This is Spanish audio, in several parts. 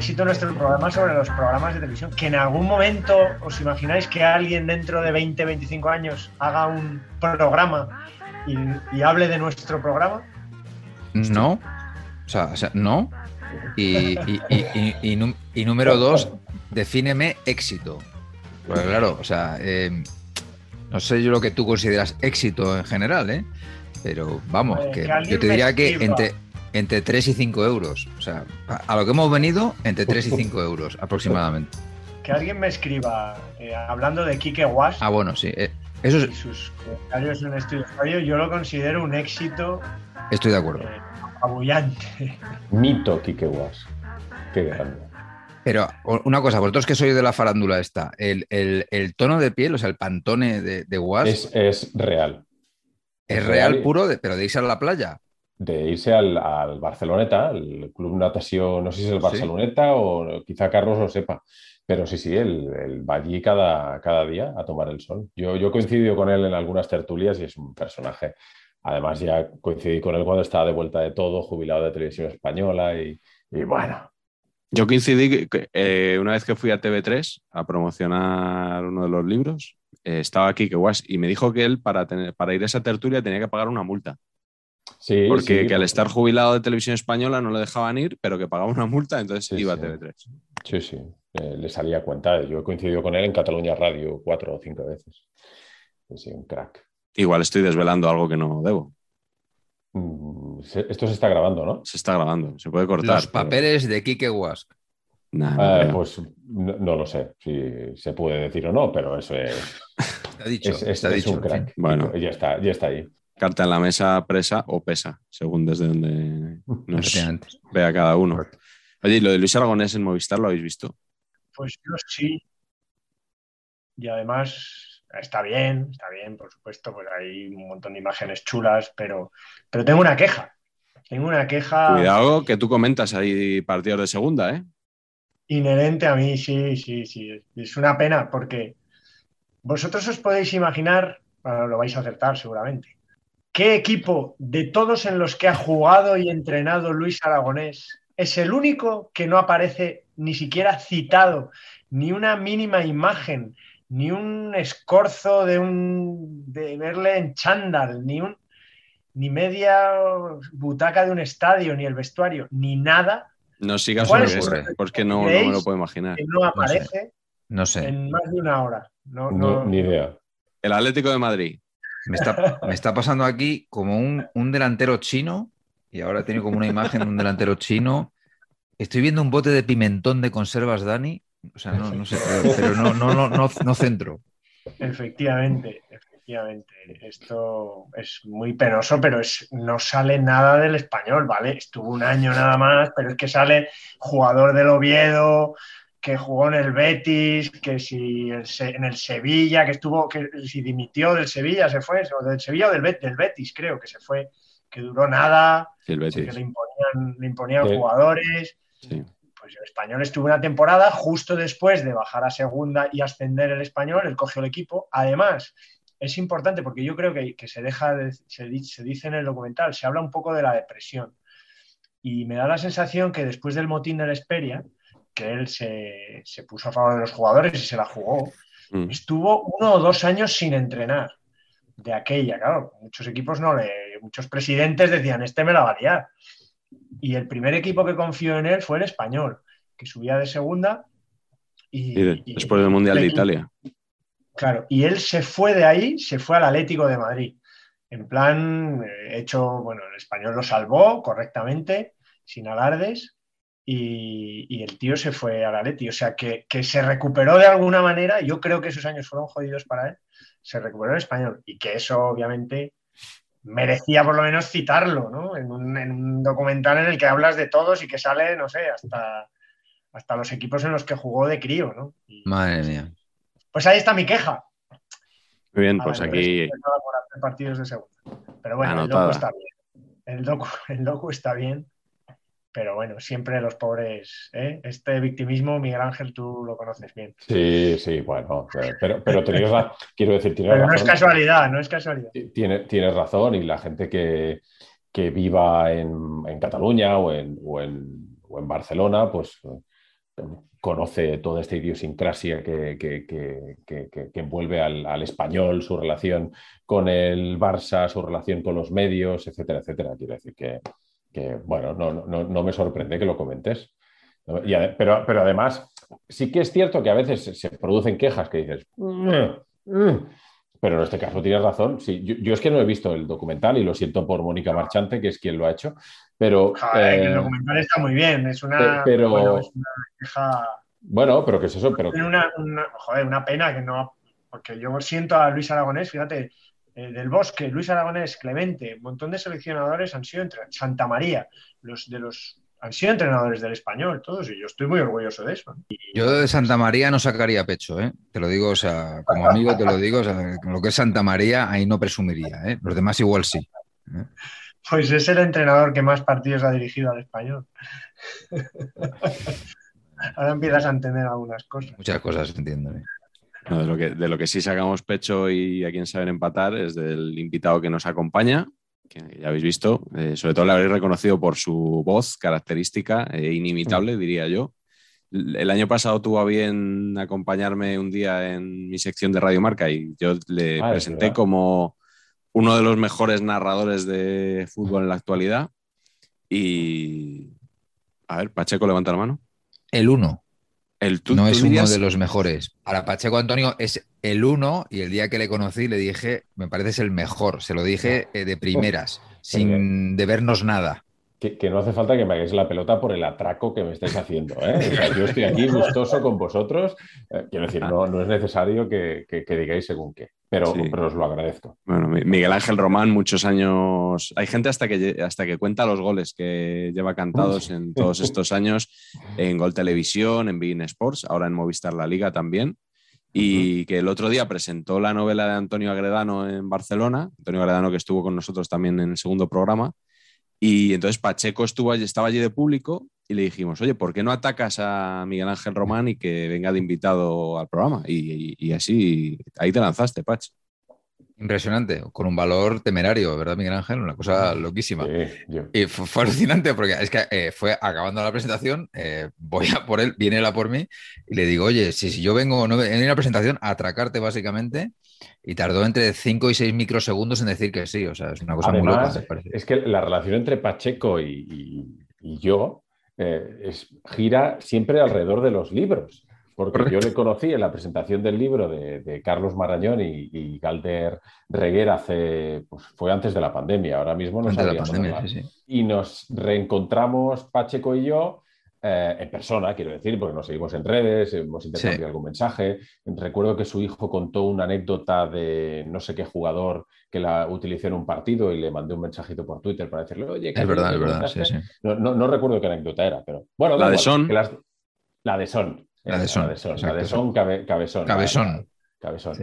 Éxito nuestro programa sobre los programas de televisión. Que en algún momento os imagináis que alguien dentro de 20, 25 años haga un programa y, y hable de nuestro programa. No. O sea, o sea, no. Y, y- y- y- y nú- y número dos, defíneme éxito. Porque claro, o sea, eh, no sé yo lo que tú consideras éxito en general, ¿eh? Pero vamos, que que yo te diría que entre, entre 3 y 5 euros. O sea, a lo que hemos venido, entre 3 y 5 euros aproximadamente. Que alguien me escriba eh, hablando de Kike Was Ah, bueno, sí. eh, Eso y es- sus comentarios en Estudio Radio. Yo lo considero un éxito estoy de acuerdo. eh, apabullante. Mito Kike Was. Qué grande. Pero una cosa, vosotros que sois de la farándula esta, el, el- el tono de piel, o sea, el pantone de, de Was, Es, es, es real. real real. puro, de- pero de irse a la playa. De irse al, al Barceloneta, el Club Natación, no sé si es el Sí. Barceloneta o quizá Carlos lo sepa, pero sí, sí, él, él va allí cada, cada día a tomar el sol. Yo, yo coincido con él en algunas tertulias y es un personaje. Además, ya coincidí con él cuando estaba de vuelta de todo, jubilado de televisión española y, y bueno, Yo coincidí eh, una vez que fui a TV3 a promocionar uno de los libros, eh, estaba aquí que guas y me dijo que él para, tener, para ir a esa tertulia tenía que pagar una multa. Sí. Porque sí, que al estar jubilado de televisión española no le dejaban ir, pero que pagaba una multa, entonces Sí, iba sí. a TV3. Sí, sí, eh, le salía a cuenta. Yo he coincidido con él en Cataluña Radio cuatro o cinco veces. Sí, un crack. Igual estoy desvelando algo que no debo. Mm, se- Esto se está grabando, ¿no? Se está grabando, se puede cortar. Los papeles de Kike Wask. Nah, no Ah, pues no, no lo sé si se puede decir o no, pero eso es, ha dicho, es, es- te ha es dicho, un crack. Bueno. Ya está, ya está ahí. Carta en la mesa, presa o pesa, según desde donde nos vea cada uno. Oye, ¿y lo de Luis Aragonés en Movistar lo habéis visto? Pues yo sí. Y además está bien, está bien, por supuesto, pues hay un montón de imágenes chulas, pero, pero tengo una queja. Tengo una queja Cuidado que tú comentas ahí partidos de segunda, ¿eh? inherente a mí, sí, sí, sí. Es una pena porque vosotros os podéis imaginar, bueno, lo vais a acertar seguramente, qué equipo de todos en los que ha jugado y entrenado Luis Aragonés es el único que no aparece ni siquiera citado, ni una mínima imagen, ni un escorzo de un de verle en chándal, ni un ni media butaca de un estadio, ni el vestuario, ni nada No sigas ¿Cuál porque, es ese? porque no, no me lo puedo imaginar. que no aparece No sé. en más de una hora. No, No, no- ni idea. El Atlético de Madrid. Me está, me está pasando aquí como un, un delantero chino, y ahora tiene como una imagen de un delantero chino. Estoy viendo un bote de pimentón de conservas, Dani. O sea, no, sé, pero, pero no, no, no, no, no centro. Efectivamente, efectivamente. Esto es muy penoso, pero es, no sale nada del español, ¿vale? Estuvo un año nada más, pero es que sale jugador del Oviedo, que jugó en el Betis, que si el Se- en el Sevilla, que estuvo, que si dimitió del Sevilla, se fue, o del Sevilla o del, Bet- del Betis, creo que se fue, que duró nada, Sí, el que le imponían, le imponían Sí. jugadores. Sí. Pues el español estuvo una temporada justo después de bajar a segunda y ascender el español, él cogió el equipo. Además, es importante porque yo creo que, se deja, se, dice en el documental, se habla un poco de la depresión. Y me da la sensación que después del motín de la Esperia, que él se, puso a favor de los jugadores y se la jugó, mm. estuvo uno o dos años sin entrenar de aquella. Claro, muchos equipos no le. Muchos presidentes decían, este me la va a liar. Y el primer equipo que confió en él fue el español, que subía de segunda. Y, después del Mundial de Italia. Claro, y él se fue de ahí, se fue al Atlético de Madrid. En plan, eh, hecho, bueno, el español lo salvó correctamente, sin alardes, y, el tío se fue al Atleti. O sea, que, se recuperó de alguna manera. Yo creo que esos años fueron jodidos para él. Se recuperó el español. Y que eso, obviamente, merecía por lo menos citarlo, ¿no? En un, documental en el que hablas de todos y que sale, no sé, hasta, hasta los equipos en los que jugó de crío, ¿no? Madre mía. Pues ahí está mi queja. Muy bien, pues aquí. partidos de segunda. Pero bueno, el docu está bien. El docu, el docu está bien. Pero bueno, siempre los pobres. ¿eh? Este victimismo, Miguel Ángel, tú lo conoces bien. Sí, sí, bueno. Pero, pero tenéis quiero decir, tienes pero no es casualidad, no es casualidad. Tienes, tienes razón y la gente que, que viva en, en Cataluña o en, o en, o en Barcelona, pues conoce toda esta idiosincrasia que, que, envuelve al, español, su relación con el Barça, su relación con los medios, etcétera, etcétera. Quiero decir que, bueno, no, me sorprende que lo comentes. pero, pero además, sí que es cierto que a veces se producen quejas que dices, mm, mm". pero en este caso tienes razón. Sí, yo, es que no he visto el documental y lo siento por Mónica Marchante, que es quien lo ha hecho, pero... el eh, documental está muy bien, es una, pero, bueno, es una queja... Bueno, pero ¿qué es eso? Pero... Una, joder, una pena que no... Porque yo siento a Luis Aragonés, fíjate, eh, del Bosque, Luis Aragonés, Clemente, un montón de seleccionadores han sido entre Santa María, los de los han sido entrenadores del español, todos, y yo estoy muy orgulloso de eso. Yo de Santa María no sacaría pecho, ¿eh? te lo digo, o sea, como amigo te lo digo, o sea, lo que es Santa María ahí no presumiría, ¿eh? los demás igual sí. ¿eh? Pues es el entrenador que más partidos ha dirigido al español. Ahora empiezas a entender algunas cosas. Muchas cosas entiendo. ¿eh? De, lo que, de lo que sí sacamos pecho y a quien saben empatar es del invitado que nos acompaña, que ya habéis visto. Eh, sobre todo le habréis reconocido por su voz característica, e inimitable, diría yo. El año pasado tuvo a bien acompañarme un día en mi sección de Radio Marca y yo le ah, presenté como uno de los mejores narradores de fútbol en la actualidad. Y. A ver, Pacheco, levanta la mano. El uno. El, no es uno de los mejores. Para Pacheco Antonio es el uno y el día que le conocí le dije, me parece es el mejor. Se lo dije eh, de primeras, sin debernos nada que, no hace falta que me hagáis la pelota por el atraco que me estáis haciendo. ¿eh? yo estoy aquí gustoso con vosotros. Eh, quiero decir, no, no es necesario que, digáis según qué, pero, pero, os lo agradezco. Bueno, Miguel Ángel Román, muchos años. Hay gente hasta que, hasta que cuenta los goles que lleva cantados en todos estos años en Gol Televisión, en Bein Sports, ahora en Movistar La Liga también. Y que el otro día presentó la novela de Antonio Agredano en Barcelona, Antonio Agredano que estuvo con nosotros también en el segundo programa, y entonces Pacheco estuvo allí, estaba allí de público y le dijimos, oye, ¿por qué no atacas a Miguel Ángel Román y que venga de invitado al programa? Y, así, ahí te lanzaste, Pach. Impresionante, con un valor temerario, ¿verdad, Miguel Ángel? Una cosa loquísima. Y fue, alucinante porque es que eh, fue acabando la presentación, eh, voy a por él, viene él a por mí y le digo, oye, si, si yo vengo no, en una presentación a atracarte básicamente, y tardó entre 5 y 6 microsegundos en decir que sí. O sea, es una cosa muy loca. Es que la relación entre Pacheco y, yo eh, es, gira siempre alrededor de los libros. Porque yo le conocí en la presentación del libro de, Carlos Marañón y, Galder Reguer hace, pues fue antes de la pandemia, ahora mismo no sabíamos Y nos reencontramos Pacheco y yo eh, en persona, quiero decir, porque nos seguimos en redes, hemos intercambiado algún mensaje. Recuerdo que su hijo contó una anécdota de no sé qué jugador que la utilizó en un partido y le mandé un mensajito por Twitter para decirle, oye, es verdad, es verdad, sí, sí. No, recuerdo qué anécdota era, pero bueno, la de Son. La de Son. La de Son. La de Son, Cabezón. Cabezón. Cabezón.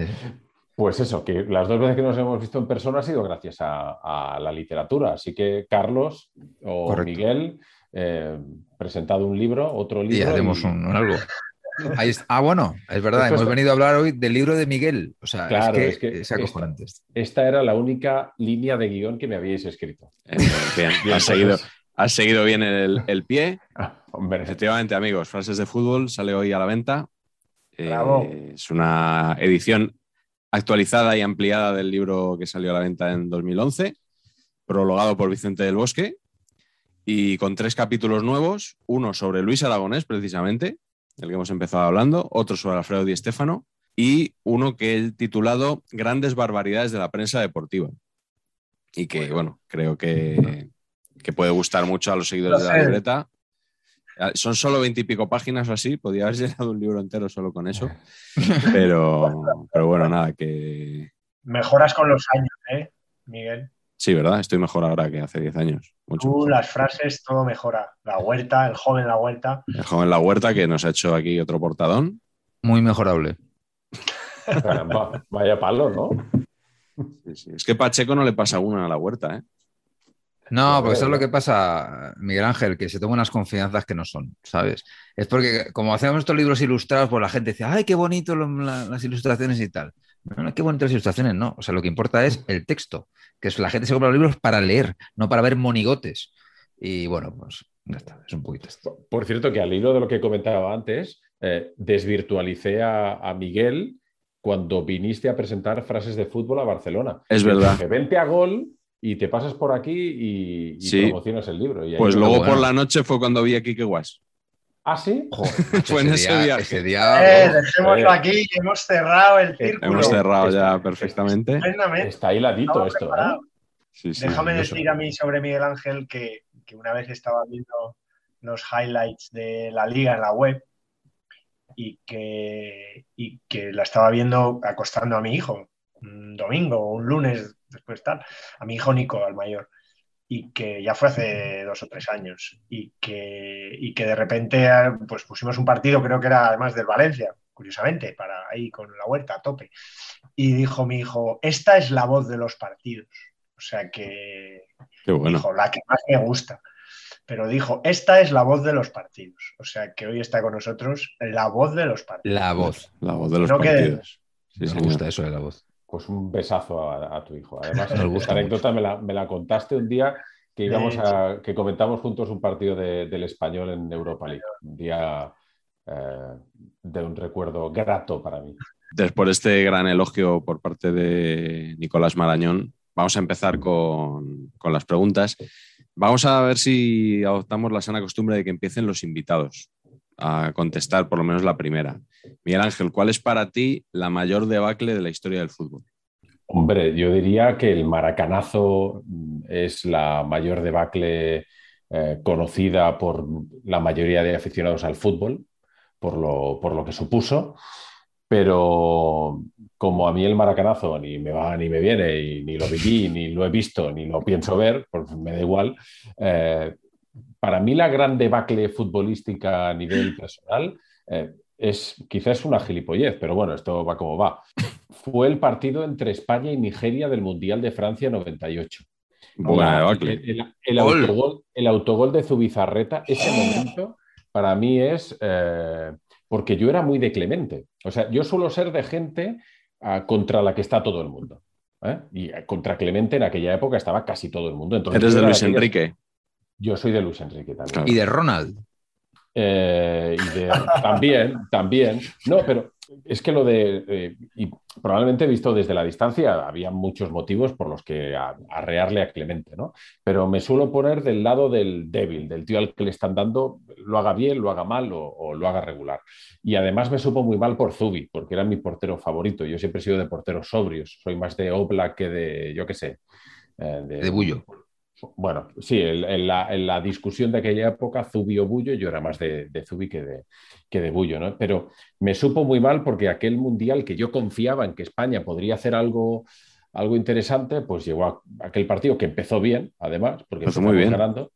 Pues eso, que las dos veces que nos hemos visto en persona ha sido gracias a, la literatura. Así que Carlos o Miguel eh, presentado un libro, otro libro. Y haremos y- un, algo. Ahí está. Ah, bueno, es verdad, Esto hemos está- venido a hablar hoy del libro de Miguel. O sea, Claro, es es que que es acojonante. esto. Esta era la única línea de guion que me habíais escrito. Eh, bien, Bien, has, seguido, has seguido bien el, el pie. Ah, hombre, Efectivamente, amigos, Frases de Fútbol sale hoy a la venta. Eh, Bravo. es una edición actualizada y ampliada del libro que salió a la venta en 2011, prologado por Vicente del Bosque, y con tres capítulos nuevos, uno sobre Luis Aragonés, precisamente, del que hemos empezado hablando, otro sobre Alfredo Di Stéfano, y uno que he titulado Grandes barbaridades de la prensa deportiva. Y que, bueno, creo que, que puede gustar mucho a los seguidores de la libreta. Ah, Son solo veintipico páginas o así, podía haber llenado un libro entero solo con eso, pero, pero bueno, nada, que Mejoras con los años, ¿eh, Miguel? Sí, ¿verdad? Estoy mejor ahora que hace 10 años. Mucho Tú, las frases, todo mejora. La huerta, el joven la huerta. El joven La Huerta que nos ha hecho aquí otro portadón. Muy mejorable. va- vaya palo, ¿no? Sí, sí. Es que Pacheco no le pasa una a La Huerta, ¿eh? No, porque eso es lo que pasa, Miguel Ángel, que se toma unas confianzas que no son, ¿sabes? Es porque como hacemos estos libros ilustrados, pues la gente dice, ay, qué bonito lo- la- las ilustraciones y tal. No, no, qué bonitas ilustraciones, no. O sea, lo que importa es el texto, que es la gente se compra los libros para leer, no para ver monigotes. Y bueno, pues ya está, es un poquito esto. Por cierto, que al hilo de lo que comentaba antes, eh, desvirtualicé a, a Miguel cuando viniste a presentar frases de fútbol a Barcelona. Es verdad. dije, vente a gol y te pasas por aquí y, y Sí. promocionas el libro. Y Pues luego bueno. por la noche fue cuando vi a Kike Guas. ¿Ah, sí? Fue en ese viaje. ese día, Eh, dejémoslo eh. aquí, que hemos cerrado el círculo. Hemos cerrado ya perfectamente. Está hiladito esto, ¿eh? Sí, sí. Déjame decir a mí sobre Miguel Ángel que, que una vez estaba viendo los highlights de la liga en la web y que, y que la estaba viendo acostando a mi hijo un domingo o un lunes después tal, a mi hijo Nico, al mayor, y que ya fue hace dos o tres años y que, y que de repente pues pusimos un partido, creo que era además del Valencia, curiosamente, para ahí con la huerta a tope. Y dijo mi hijo, esta es la voz de los partidos. O sea que Qué bueno. dijo, la que más me gusta. Pero dijo, esta es la voz de los partidos. O sea que hoy está con nosotros la voz de los partidos. la voz. La voz de los No quede- partidos. Sí, Me señor. gusta eso de la voz. Pues un besazo a, a tu hijo. Además, esta anécdota me la, me la contaste un día que íbamos a, que comentamos juntos un partido de- del español en Europa League. Un día eh, de un recuerdo grato para mí. Después de este gran elogio por parte de Nicolás Marañón, vamos a empezar con, con las preguntas. Vamos a ver si adoptamos la sana costumbre de que empiecen los invitados a contestar por lo menos la primera. Miguel Ángel, ¿cuál es para ti la mayor debacle de la historia del fútbol? Hombre, yo diría que el maracanazo es la mayor debacle eh, conocida por la mayoría de aficionados al fútbol, por lo, por lo que supuso, pero como a mí el maracanazo ni me va ni me viene, y ni lo viví, ni lo he visto, ni lo pienso ver, pues me da igual. eh, para mí la gran debacle futbolística a nivel personal eh, es quizás una gilipollez, pero bueno, esto va como va. Fue el partido entre España y Nigeria del Mundial de Francia 98. Buena el, el- el Gol. autogol, el autogol de Zubizarreta, ese momento para mí es eh, porque yo era muy de Clemente. O sea, yo suelo ser de gente ah, contra la que está todo el mundo. ¿eh? Y contra Clemente en aquella época estaba casi todo el mundo. Entonces, Eres de Luis Enrique. Yo soy de Luis Enrique también. Y de Ronald. Eh, y de- también, también. No, pero es que lo de. eh, y probablemente visto desde la distancia, había muchos motivos por los que a- arrearle a Clemente, ¿no? Pero me suelo poner del lado del débil, del tío al que le están dando, lo haga bien, lo haga mal o, o lo haga regular. Y además me supo muy mal por Zubi, porque era mi portero favorito. Yo siempre he sido de porteros sobrios. Soy más de Oblak que de, yo qué sé. eh, De Bullo. Bueno, sí, en, en la, en la discusión de aquella época, Zubi o Bullo, yo era más de, de Zubi que de, que de Bullo, ¿no? Pero me supo muy mal porque aquel mundial que yo confiaba en que España podría hacer algo, algo interesante, pues llegó a aquel partido que empezó bien, además, porque Empezó muy bien. ganando,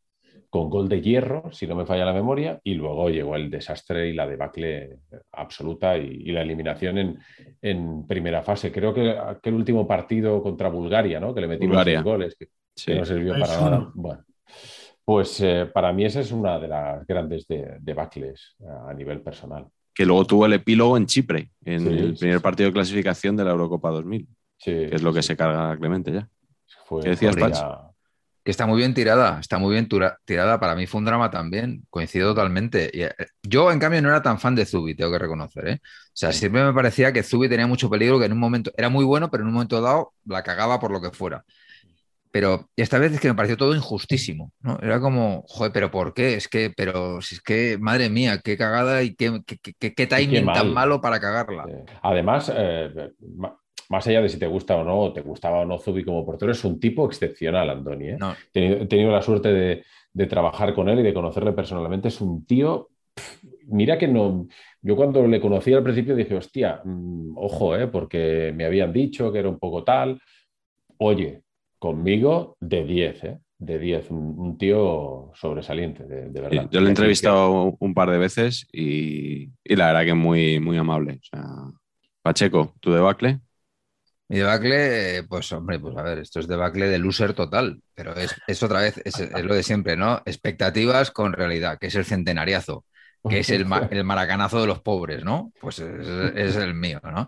con gol de hierro, si no me falla la memoria, y luego llegó el desastre y la debacle absoluta y, y la eliminación en, en primera fase. Creo que aquel último partido contra Bulgaria, ¿no? Que le metimos Bulgaria. seis goles, que, Sí. que no sirvió para nada. Bueno, Pues eh, para mí esa es una de las grandes de- debacles a nivel personal. Que luego tuvo el epílogo en Chipre, en Sí, el sí, primer sí. partido de clasificación de la Eurocopa 2000, Sí, que es lo que se carga Clemente ya. fue- ¿Qué decías, fue Pach? ya- Que está muy bien tirada, está muy bien tirada. Para mí fue un drama también, coincido totalmente. Eh, yo, en cambio, no era tan fan de Zubi, tengo que reconocer. ¿eh? O sea, siempre me parecía que Zubi tenía mucho peligro, que en un momento era muy bueno, pero en un momento dado la cagaba por lo que fuera. Pero esta vez es que me pareció todo injustísimo, ¿no? Era como, joder, pero ¿por qué? Es que, pero si es que, madre mía, qué cagada y qué, qué, qué- timing mal. tan malo para cagarla. Además, eh, más allá de si te gusta o no, o te gustaba o no Zubi como portero, es un tipo excepcional, Andoni. ¿eh? No, He tenido, he tenido la suerte de, de trabajar con él y de conocerle personalmente. Es un tío, mira que no, yo cuando le conocí al principio dije, hostia, mm, ojo, ¿eh? porque me habían dicho que era un poco tal. Oye, conmigo de 10, ¿eh? de 10, un, un tío sobresaliente, de, de Sí, verdad. yo lo he entrevistado un par de veces y, y la verdad que muy, muy amable. O sea, Pacheco, ¿tu debacle? Mi debacle, pues hombre, pues a ver, esto es debacle de loser total, pero es, es otra vez, es, es lo de siempre, ¿no? Expectativas con realidad, que es el centenariazo, que es el, ma- el maracanazo de los pobres, ¿no? Pues es, es el mío, ¿no?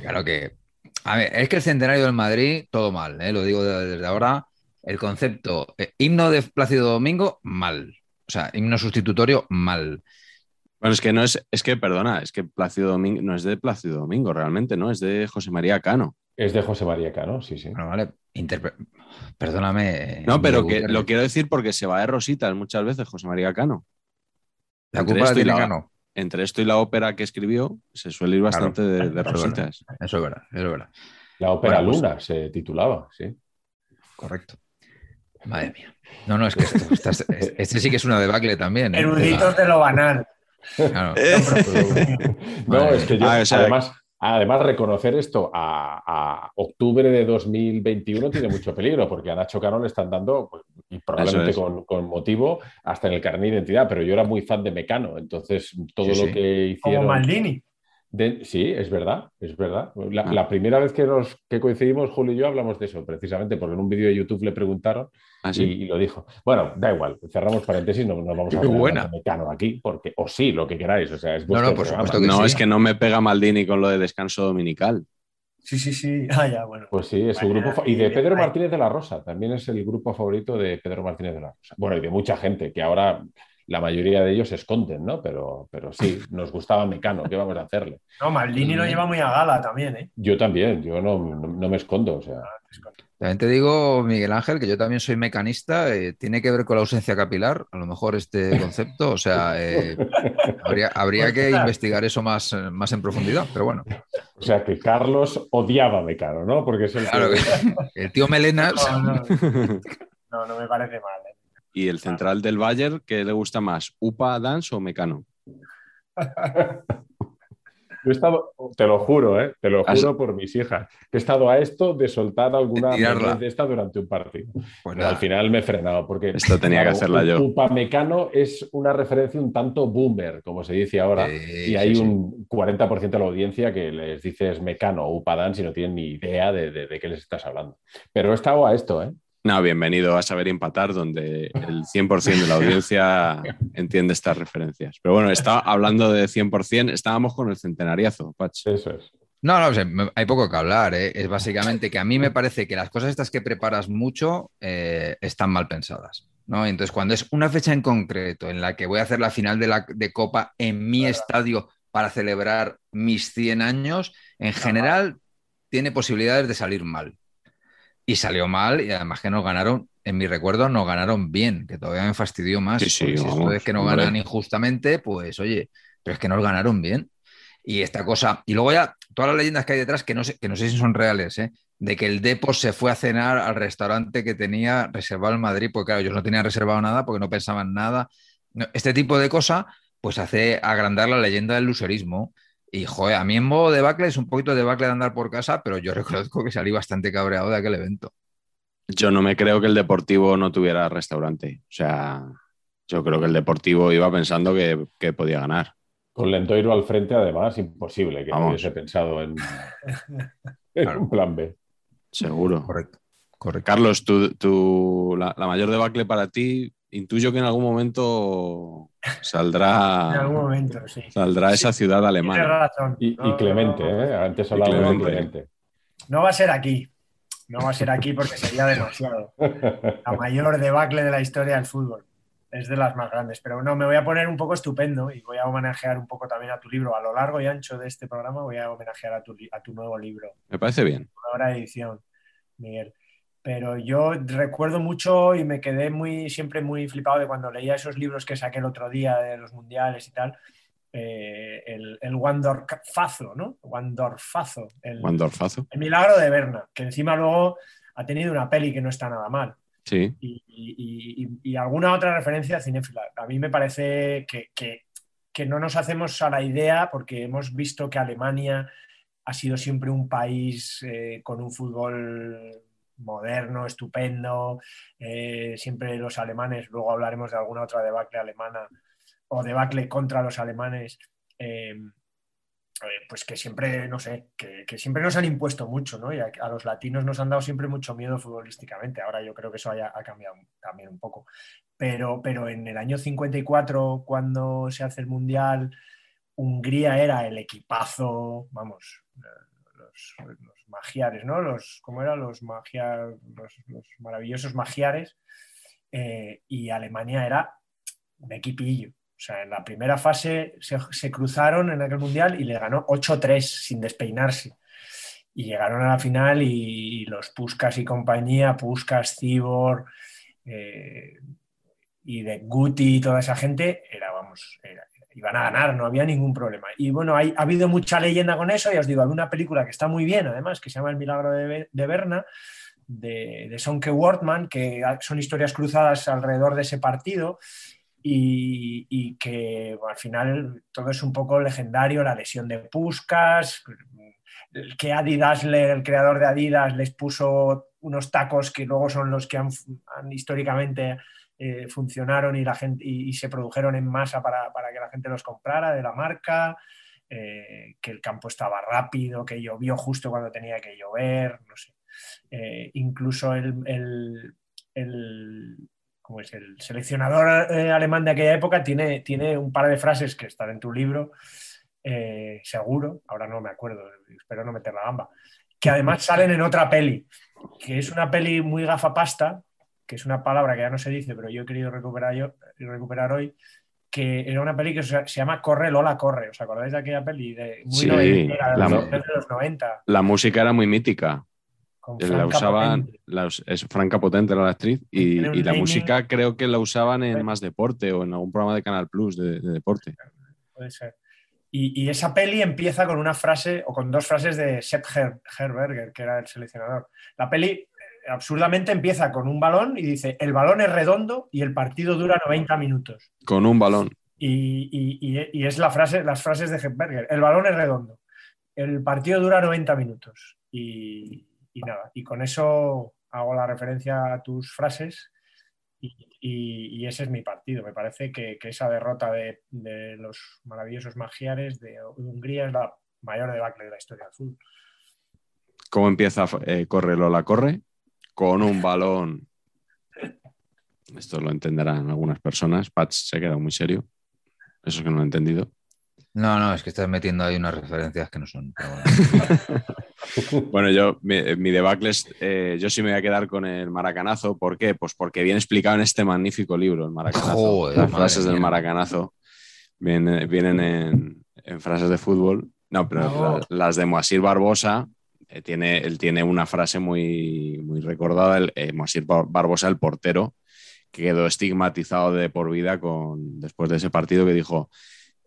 Claro que, a ver, es que el centenario del Madrid, todo mal, ¿eh? Lo digo de- desde ahora, el concepto, eh, himno de Plácido Domingo, mal, o sea, himno sustitutorio, mal. Bueno, es que no es, es que, perdona, es que Plácido Domingo no es de Plácido Domingo realmente, ¿no? Es de José María Cano. Es de José María Cano, sí, sí. Bueno, vale, interpre- perdóname. No, pero que lo quiero decir porque se va de rositas muchas veces José María Cano. La culpa la tiene Cano. Entre esto y la ópera que escribió, se suele ir bastante de, de Eso es verdad. rositas. Eso es verdad, eso es verdad. La ópera Bueno, pues- Luna se titulaba, sí. Correcto. Madre mía. No, no, es que esto- este sí que es una debacle también. ¿eh? Eruditos de lo banal. Claro. No, Madre es que yo. Ah, o sea, además, además, reconocer esto a, a octubre de 2021 tiene mucho peligro, porque a Nacho Cano le están dando, pues, y probablemente es. con, con motivo, hasta en el carnet de identidad, pero yo era muy fan de Mecano, entonces todo Sí, lo sí. que Como hicieron... Maldini. De- sí, es verdad, es verdad. La, Ah. la primera vez que, nos, que coincidimos, Julio y yo, hablamos de eso, precisamente, porque en un vídeo de YouTube le preguntaron Así. y, y lo dijo. Bueno, da igual, cerramos paréntesis, no nos vamos a de Mecano aquí, porque, o sí, lo que queráis, o sea, es No, no, vuestro por programa. supuesto que no, sí. es que no me pega Maldini con lo de descanso dominical. Sí, sí, sí. Ah, ya, bueno. Pues sí, es su Bueno, grupo. Y de y- Pedro. Martínez de la Rosa, también es el grupo favorito de Pedro Martínez de la Rosa. Bueno, y de mucha gente, que ahora la mayoría de ellos se esconden, ¿no? Pero, pero sí, nos gustaba Mecano, ¿qué vamos a hacerle? No, Maldini lo lleva muy a gala también, ¿eh? Yo también, yo no, no- no me escondo, o sea. También te digo, Miguel Ángel, que yo también soy mecanista. eh, tiene que ver con la ausencia capilar, a lo mejor este concepto. O sea, eh, habría, habría que investigar eso más, más en profundidad, pero bueno. O sea, que Carlos odiaba a Mecano, ¿no? Porque es el Claro, que- el tío Melenas. No, no, no, no me parece mal. ¿eh? ¿Y el central del Bayern, qué le gusta más? ¿Upa, Dance o Mecano? Yo he estado, te lo juro, ¿eh? te lo juro por mis hijas, que he estado a esto de soltar alguna De esta durante un partido. Pues al final me he frenado porque Esto tenía que hacerla yo. Upamecano es una referencia un tanto boomer, como se dice ahora, y hay sí, sí. un 40% de la audiencia que les dices mecano o upadán si no tienen ni idea de, de- de qué les estás hablando. Pero he estado a esto, ¿eh? No, bienvenido a Saber Empatar, donde el 100% de la audiencia entiende estas referencias. Pero bueno, estaba hablando de 100%, estábamos con el centenariazo, Pach. Eso es. No, no, o sea, hay poco que hablar. ¿eh? Es básicamente que a mí me parece que las cosas estas que preparas mucho eh, están mal pensadas. ¿no? Entonces, cuando es una fecha en concreto en la que voy a hacer la final de, la, de Copa en mi estadio para celebrar mis 100 años, en general tiene posibilidades de salir mal. Y salió mal, y además que nos ganaron, en mi recuerdo, nos ganaron bien, que todavía me fastidió más. Sí, sí, si esto es que nos hombre. ganan injustamente, pues oye, pero es que nos ganaron bien. Y esta cosa, y luego ya todas las leyendas que hay detrás, que no sé, que no sé si son reales, ¿eh? de que el Depos se fue a cenar al restaurante que tenía reservado en Madrid, porque claro, ellos no tenían reservado nada porque no pensaban nada. Este tipo de cosa, pues hace agrandar la leyenda del luserismo. Y joder, a mí en modo debacle es un poquito debacle de andar por casa, pero yo reconozco que salí bastante cabreado de aquel evento. Yo no me creo que el Deportivo no tuviera restaurante. O sea, yo creo que el Deportivo iba pensando que, que podía ganar. Con Lentoiro al frente, además, imposible que Vamos. hubiese pensado en, en Claro. un plan B. Seguro. Correcto. Correcto. Carlos, tú, tú- la, la mayor debacle para ti, intuyo que en algún momento saldrá, En algún momento, sí. saldrá esa ciudad alemana. razón. Y, Clemente, no, ¿eh? Antes Y hablábamos de Clemente. No va a ser aquí. No va a ser aquí porque sería demasiado. La mayor debacle de la historia del fútbol. Es de las más grandes. Pero no, me voy a poner un poco estupendo y voy a homenajear un poco también a tu libro. A lo largo y ancho de este programa voy a homenajear a tu, a tu nuevo libro. Me parece bien. Ahora edición, Miguel. Pero yo recuerdo mucho y me quedé muy, siempre muy flipado de cuando leía esos libros que saqué el otro día de los mundiales y tal. eh, el, el Wandorfazo, ¿no? Wandorfazo. El, Wandorfazo. el milagro de Berna, que encima luego ha tenido una peli que no está nada mal. Sí. Y, y- y- y alguna otra referencia cinéfila. A mí me parece que, que- que no nos hacemos a la idea porque hemos visto que Alemania ha sido siempre un país eh, con un fútbol moderno, estupendo. eh, siempre los alemanes, luego hablaremos de alguna otra debacle alemana o debacle contra los alemanes. eh, eh, pues que siempre, no sé, que, siempre nos han impuesto mucho, ¿no? Y a, los latinos nos han dado siempre mucho miedo futbolísticamente. Ahora yo creo que eso haya, ha cambiado también un poco. Pero, pero en el año 54, cuando se hace el Mundial, Hungría era el equipazo, vamos, los magiares, ¿no? Los, ¿Cómo eran? Los, magia, los, los maravillosos magiares. eh, y Alemania era de equipillo. O sea, en la primera fase se, cruzaron en aquel mundial y le ganó 8-3 sin despeinarse. Y llegaron a la final y, y los Puskas y compañía, Puskas, Cibor eh, y de Guti y toda esa gente, era, vamos, era- iban a ganar, no había ningún problema. Y bueno, hay, ha habido mucha leyenda con eso, ya os digo, hay una película que está muy bien, además, que se llama El Milagro de, de Berna, de, de Sonke Wortmann, que son historias cruzadas alrededor de ese partido y, y que al final todo es un poco legendario, la lesión de Puskas, que Adi Dassler, el creador de Adidas, les puso unos tacos que luego son los que han históricamente eh, funcionaron y, la gente, y, se produjeron en masa para, para, que la gente los comprara de la marca, eh, que el campo estaba rápido, que llovió justo cuando tenía que llover, no sé. Eh, incluso el, el, el, ¿cómo es? el seleccionador alemán de aquella época tiene, tiene un par de frases que están en tu libro, seguro, ahora no me acuerdo, espero no meter la gamba, que además salen en otra peli, que es una peli muy gafapasta, que es una palabra que ya no se dice, pero yo he querido recuperar, yo, recuperar hoy, que era una peli que se, llama Corre Lola Corre. ¿Os acordáis de aquella peli? De, muy Sí, noventera, la- de los 90. La música era muy mítica. La usaban, la es Franca Potente era la actriz y, la música creo que la usaban en. Más Deporte o en algún programa de Canal Plus de, de deporte. Puede ser. Y, y esa peli empieza con una frase o con dos frases de Sepp Her- Herberger, que era el seleccionador. La peli absurdamente empieza con un balón y dice, el balón es redondo y el partido dura 90 minutos. Con un balón. Y, y- y- y es la frase, las frases de Hepberger. El balón es redondo. El partido dura 90 minutos. Y, y nada, y con eso hago la referencia a tus frases. Y, ese es mi partido. Me parece que, que esa derrota de, de los maravillosos magiares de Hungría es la mayor debacle de la historia del fútbol. ¿Cómo empieza eh, Corre Lola Corre? Con un balón. Esto lo entenderán algunas personas. Pats se ha quedado muy serio. Eso es que no lo he entendido. No, no, es que estás metiendo ahí unas referencias que no son. bueno. Yo, mi, mi debacle es, eh, yo sí me voy a quedar con el maracanazo. ¿Por qué? Pues porque viene explicado en este magnífico libro, el maracanazo. Joder, Las frases del maracanazo vienen, vienen en, en frases de fútbol. No, pero las de Moasir Barbosa, eh, tiene, él tiene una frase muy, muy recordada, el, eh, Barbosa, el portero, que quedó estigmatizado de por vida con, después de ese partido que dijo,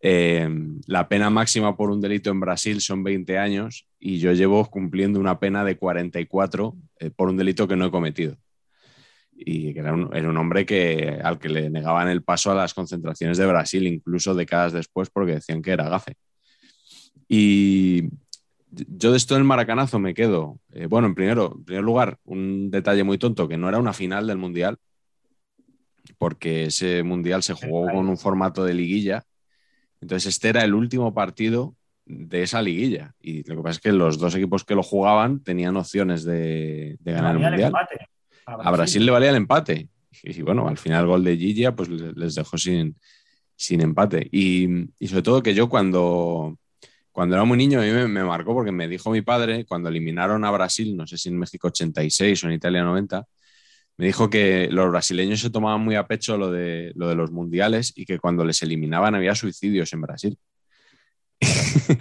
eh, la pena máxima por un delito en Brasil son 20 años y yo llevo cumpliendo una pena de 44 eh, por un delito que no he cometido. Y era un, era un hombre que, al que le negaban el paso a las concentraciones de Brasil, incluso décadas después, porque decían que era gafe. Y yo de esto del maracanazo me quedo. eh, bueno, en, primero, en primer lugar, un detalle muy tonto, que no era una final del Mundial, porque ese Mundial se jugó con un formato de liguilla. Entonces este era el último partido de esa liguilla. Y lo que pasa es que los dos equipos que lo jugaban tenían opciones de, de ganar el Mundial. A Brasil le valía el empate. y, bueno, al final el gol de Gigia pues les dejó sin, sin empate. Y, sobre todo que yo cuando, cuando era muy niño a mí me, marcó porque me dijo mi padre, cuando eliminaron a Brasil, no sé si en México 86 o en Italia 90, me dijo que los brasileños se tomaban muy a pecho lo de, lo de los mundiales y que cuando les eliminaban había suicidios en Brasil.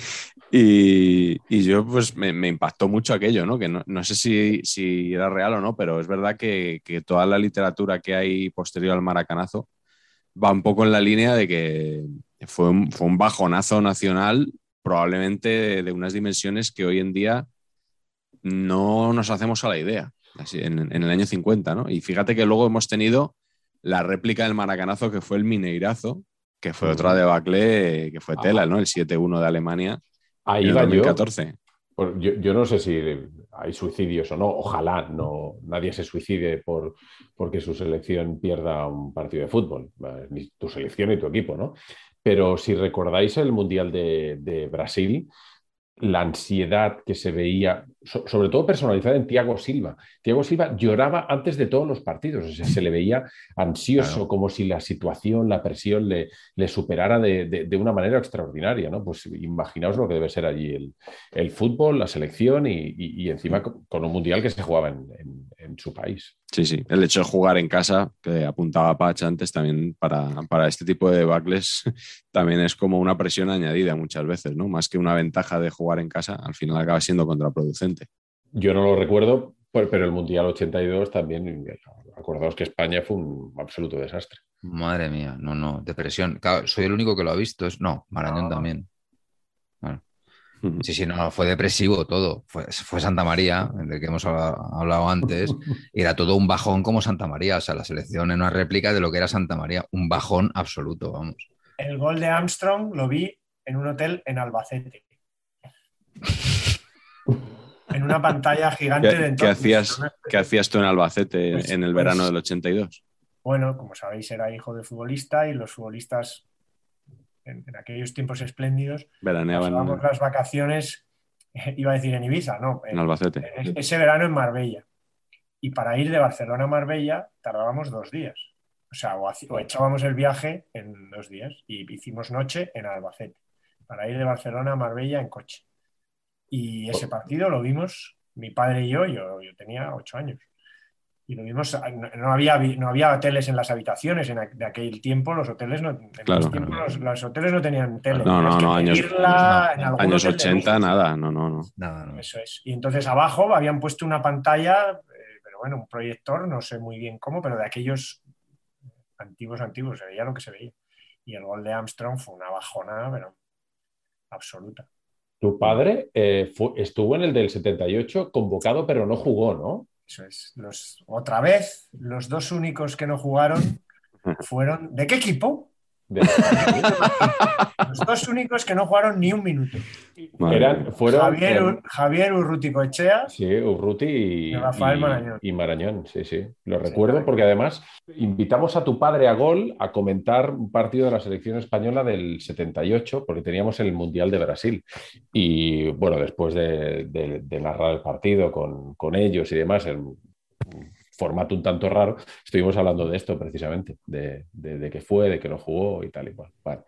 y, yo pues me, impactó mucho aquello, ¿no? Que no, sé si, era real o no, pero es verdad que, que, toda la literatura que hay posterior al maracanazo va un poco en la línea de que fue un, fue un bajonazo nacional, probablemente de, unas dimensiones que hoy en día no nos hacemos a la idea, en, el año 50, ¿no? Y fíjate que luego hemos tenido la réplica del maracanazo que fue el Mineirazo, que fue otra debacle que fue tela, ¿no? El 7-1 de Alemania Ahí en 2014. Yo. yo, no sé si hay suicidios o no, ojalá no nadie se suicide por, porque su selección pierda un partido de fútbol, ni tu selección ni tu equipo, ¿no? Pero si recordáis el Mundial de, de Brasil, la ansiedad que se veía, sobre todo personalizada en Tiago Silva. Tiago Silva lloraba antes de todos los partidos, o sea, se le veía ansioso, como si la situación, la presión le, le superara de, una manera extraordinaria, ¿no? Pues imaginaos lo que debe ser allí el, fútbol, la selección y, encima con un mundial que se jugaba en, su país. Sí, sí, el hecho de jugar en casa, que apuntaba Pach antes, también para, para este tipo de bacles, también es como una presión añadida muchas veces, ¿no? Más que una ventaja de jugar en casa, al final acaba siendo contraproducente. Yo no lo recuerdo, pero el Mundial 82 también, acordaos que España fue un absoluto desastre. Madre mía, no, no, depresión. soy el único que lo ha visto. No, Marañón también. Sí, sí, no, fue depresivo todo. Fue, fue, Santa María, del que hemos hablado antes. Era todo un bajón como Santa María. O sea, la selección en una réplica de lo que era Santa María. Un bajón absoluto, vamos. El gol de Armstrong lo vi en un hotel en Albacete en una pantalla gigante ¿Qué, de ¿qué hacías, ¿Qué hacías tú en Albacete pues, en el verano pues, del 82? Bueno, como sabéis, era hijo de futbolista y los futbolistas en, aquellos tiempos espléndidos veraneaban las vacaciones, iba a decir en Ibiza, no, en, Albacete. ese verano en Marbella. Y para ir de Barcelona a Marbella tardábamos dos días. O sea, o echábamos el viaje en dos días y hicimos noche en Albacete para ir de Barcelona a Marbella en coche. Y ese partido lo vimos mi padre y yo, yo, tenía ocho años. Y lo vimos, no, había, no había hoteles en las habitaciones en de aquel tiempo, los hoteles no, los, hoteles no tenían tele. No, no, no, años, años 80, nada, no, no, no. Nada, Eso es. Y entonces abajo habían puesto una pantalla, eh, pero bueno, un proyector, no sé muy bien cómo, pero de aquellos antiguos, antiguos, se veía lo que se veía. Y el gol de Armstrong fue una bajona, pero absoluta. Tu padre eh, estuvo en el del 78 convocado, pero no jugó, ¿no? Eso es. Los, otra vez, los dos únicos que no jugaron fueron. ¿De qué equipo? Los dos únicos que no jugaron ni un minuto. Eran, fueron Javier, Javier Urruti Coechea. Sí, Urruti y, Rafael Marañón. Y Marañón, sí, sí. Lo recuerdo porque además invitamos a tu padre a gol a comentar un partido de la selección española del 78, porque teníamos el Mundial de Brasil. Y bueno, después de, narrar el partido con, con ellos y demás, el, formato un tanto raro, estuvimos hablando de esto precisamente, de, de, qué fue, de que no jugó y tal y cual. Vale,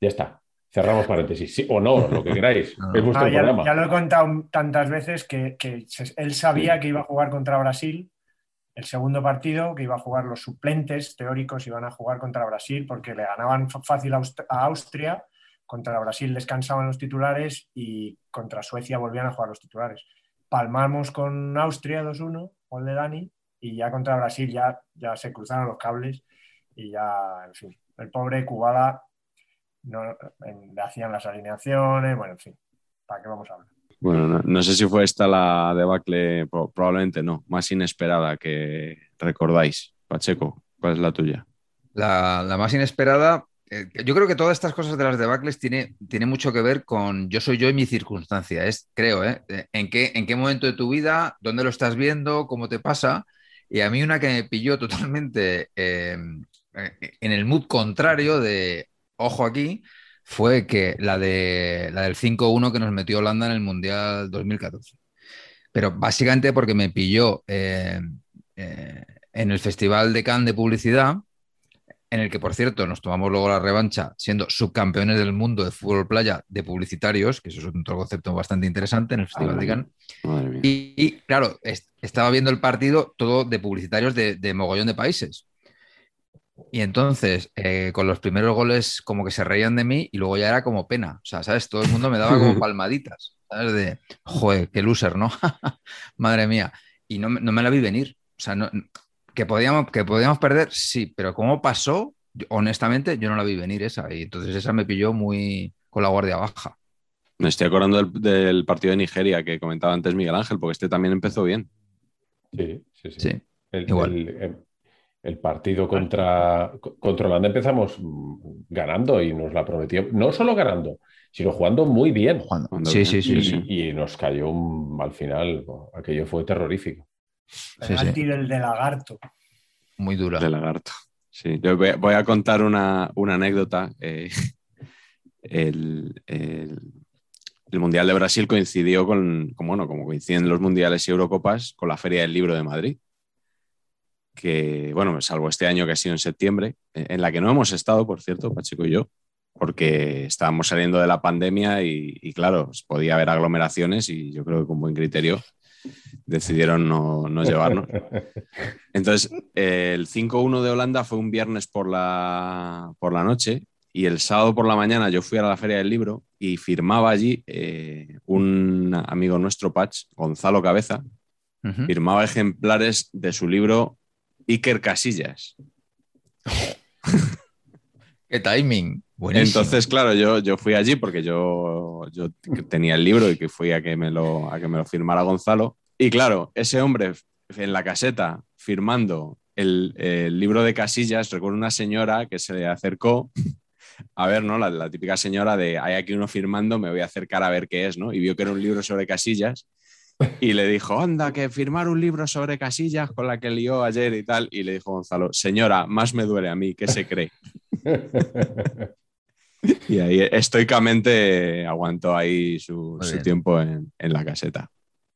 ya está. Cerramos paréntesis. Sí o no, lo que queráis. Es vuestro ya, programa. Ya lo he contado tantas veces que, él sabía que iba a jugar contra Brasil el segundo partido, que iba a jugar los suplentes teóricos, iban a jugar contra Brasil porque le ganaban fácil a Austria, contra Brasil descansaban los titulares y contra Suecia volvían a jugar los titulares. Palmamos con Austria 2-1, gol de Dani, y ya contra Brasil ya, ya se cruzaron los cables y ya, en fin, el pobre Cubala no, le hacían las alineaciones, bueno, en fin, ¿para qué vamos a hablar? Bueno, no, sé si fue esta la debacle, probablemente no, más inesperada que recordáis. Pacheco, ¿cuál es la tuya? La, la más inesperada, eh, yo creo que todas estas cosas de las debacles tiene, tiene mucho que ver con yo soy yo y mi circunstancia. Es, creo, ¿eh? ¿En qué, ¿En qué momento de tu vida? ¿Dónde lo estás viendo? ¿Cómo te pasa? Y a mí una que me pilló totalmente em, eh, en el mood contrario de, ojo aquí, fue que la, de, la del 5-1 que nos metió Holanda en el Mundial 2014. Pero básicamente porque me pilló eh, en el Festival de Cannes de Publicidad, en el que, por cierto, nos tomamos luego la revancha siendo subcampeones del mundo de fútbol playa de publicitarios, que eso es otro concepto bastante interesante en el Festival de Cannes. Y, y, claro, estaba viendo el partido todo de publicitarios de, de mogollón de países. Y entonces, eh, con los primeros goles, como que se reían de mí y luego ya era como pena. O sea, ¿sabes? Todo el mundo me daba como palmaditas. ¿Sabes? De, joder, qué loser, ¿no? Madre mía. Y no, no, me la vi venir. O sea, no, que, podíamos, que podíamos perder, sí, pero cómo pasó, honestamente, yo no la vi venir esa. Y entonces esa me pilló muy con la guardia baja. Me estoy acordando del, del partido de Nigeria que comentaba antes Miguel Ángel, porque este también empezó bien. Sí, sí, sí. Sí, El, igual. el- el- el partido contra, contra Holanda empezamos ganando y nos la prometió, no solo ganando, sino jugando muy bien. Jugando. Sí, sí, sí, y, sí. y nos cayó un- al final, aquello fue terrorífico. Penalti sí. del de lagarto. Muy dura. De lagarto. Sí, yo voy, voy a contar una, una anécdota. eh, el, el- el Mundial de Brasil coincidió con, como, bueno, como coinciden los Mundiales y Eurocopas, con la Feria del Libro de Madrid. Que, bueno, salvo este año que ha sido en septiembre, eh, en la que no hemos estado, por cierto, Pacheco y yo, porque estábamos saliendo de la pandemia y, y, claro, podía haber aglomeraciones y yo creo que con buen criterio decidieron no, no llevarnos. Entonces, eh, el 5-1 de Holanda fue un viernes por la, por la noche y el sábado por la mañana yo fui a la Feria del Libro y firmaba allí eh, un amigo nuestro, Patch, Gonzalo Cabeza, firmaba ejemplares de su libro Iker Casillas. Qué timing. Buenísimo. Entonces, claro, yo, yo fui allí porque yo, yo tenía el libro y que fui a que, me lo, a que me lo firmara Gonzalo. Y claro, ese hombre en la caseta firmando el, el libro de Casillas, recuerdo una señora que se le acercó a ver, ¿no? La, la típica señora de hay aquí uno firmando, me voy a acercar a ver qué es, ¿no? Y vio que era un libro sobre Casillas y le dijo, anda, que firmar un libro sobre Casillas con la que lió ayer y tal. Y le dijo Gonzalo, señora, más me duele a mí, ¿qué se cree? Y ahí estoicamente aguantó ahí su, tiempo en, en la caseta.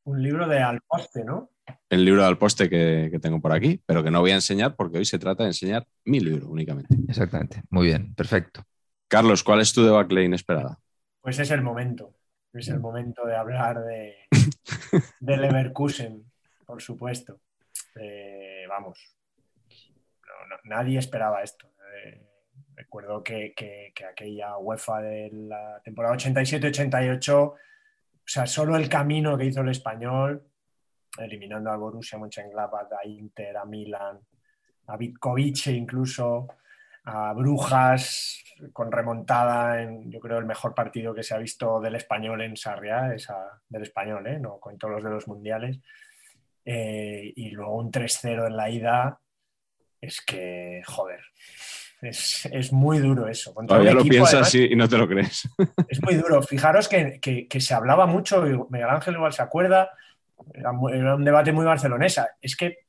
Un libro de Alposte, ¿no? El libro del poste que, que tengo por aquí, pero que no voy a enseñar porque hoy se trata de enseñar mi libro únicamente. Exactamente. Muy bien. Perfecto. Carlos, ¿cuál es tu debacle inesperada? Pues es el momento. Es el momento de hablar de, de Leverkusen, por supuesto. Eh, vamos, no- no- nadie esperaba esto. Eh, recuerdo que, que- que aquella UEFA de la temporada 87-88, o sea, solo el camino que hizo el español, eliminando al Borussia Mönchengladbach, a Inter, a Milan, a Vitkovice incluso, a Brujas, con remontada en, yo creo, el mejor partido que se ha visto del español en Sarriá, esa, del español, ¿eh? no cuento los de los mundiales. Eh, y luego un 3-0 en la ida, es que, joder, es, es muy duro eso. Contra Todavía lo piensas además, y, no te lo crees. es muy duro. Fijaros que, que- que se hablaba mucho, y Miguel Ángel igual se acuerda, era un debate muy barcelonesa. Es que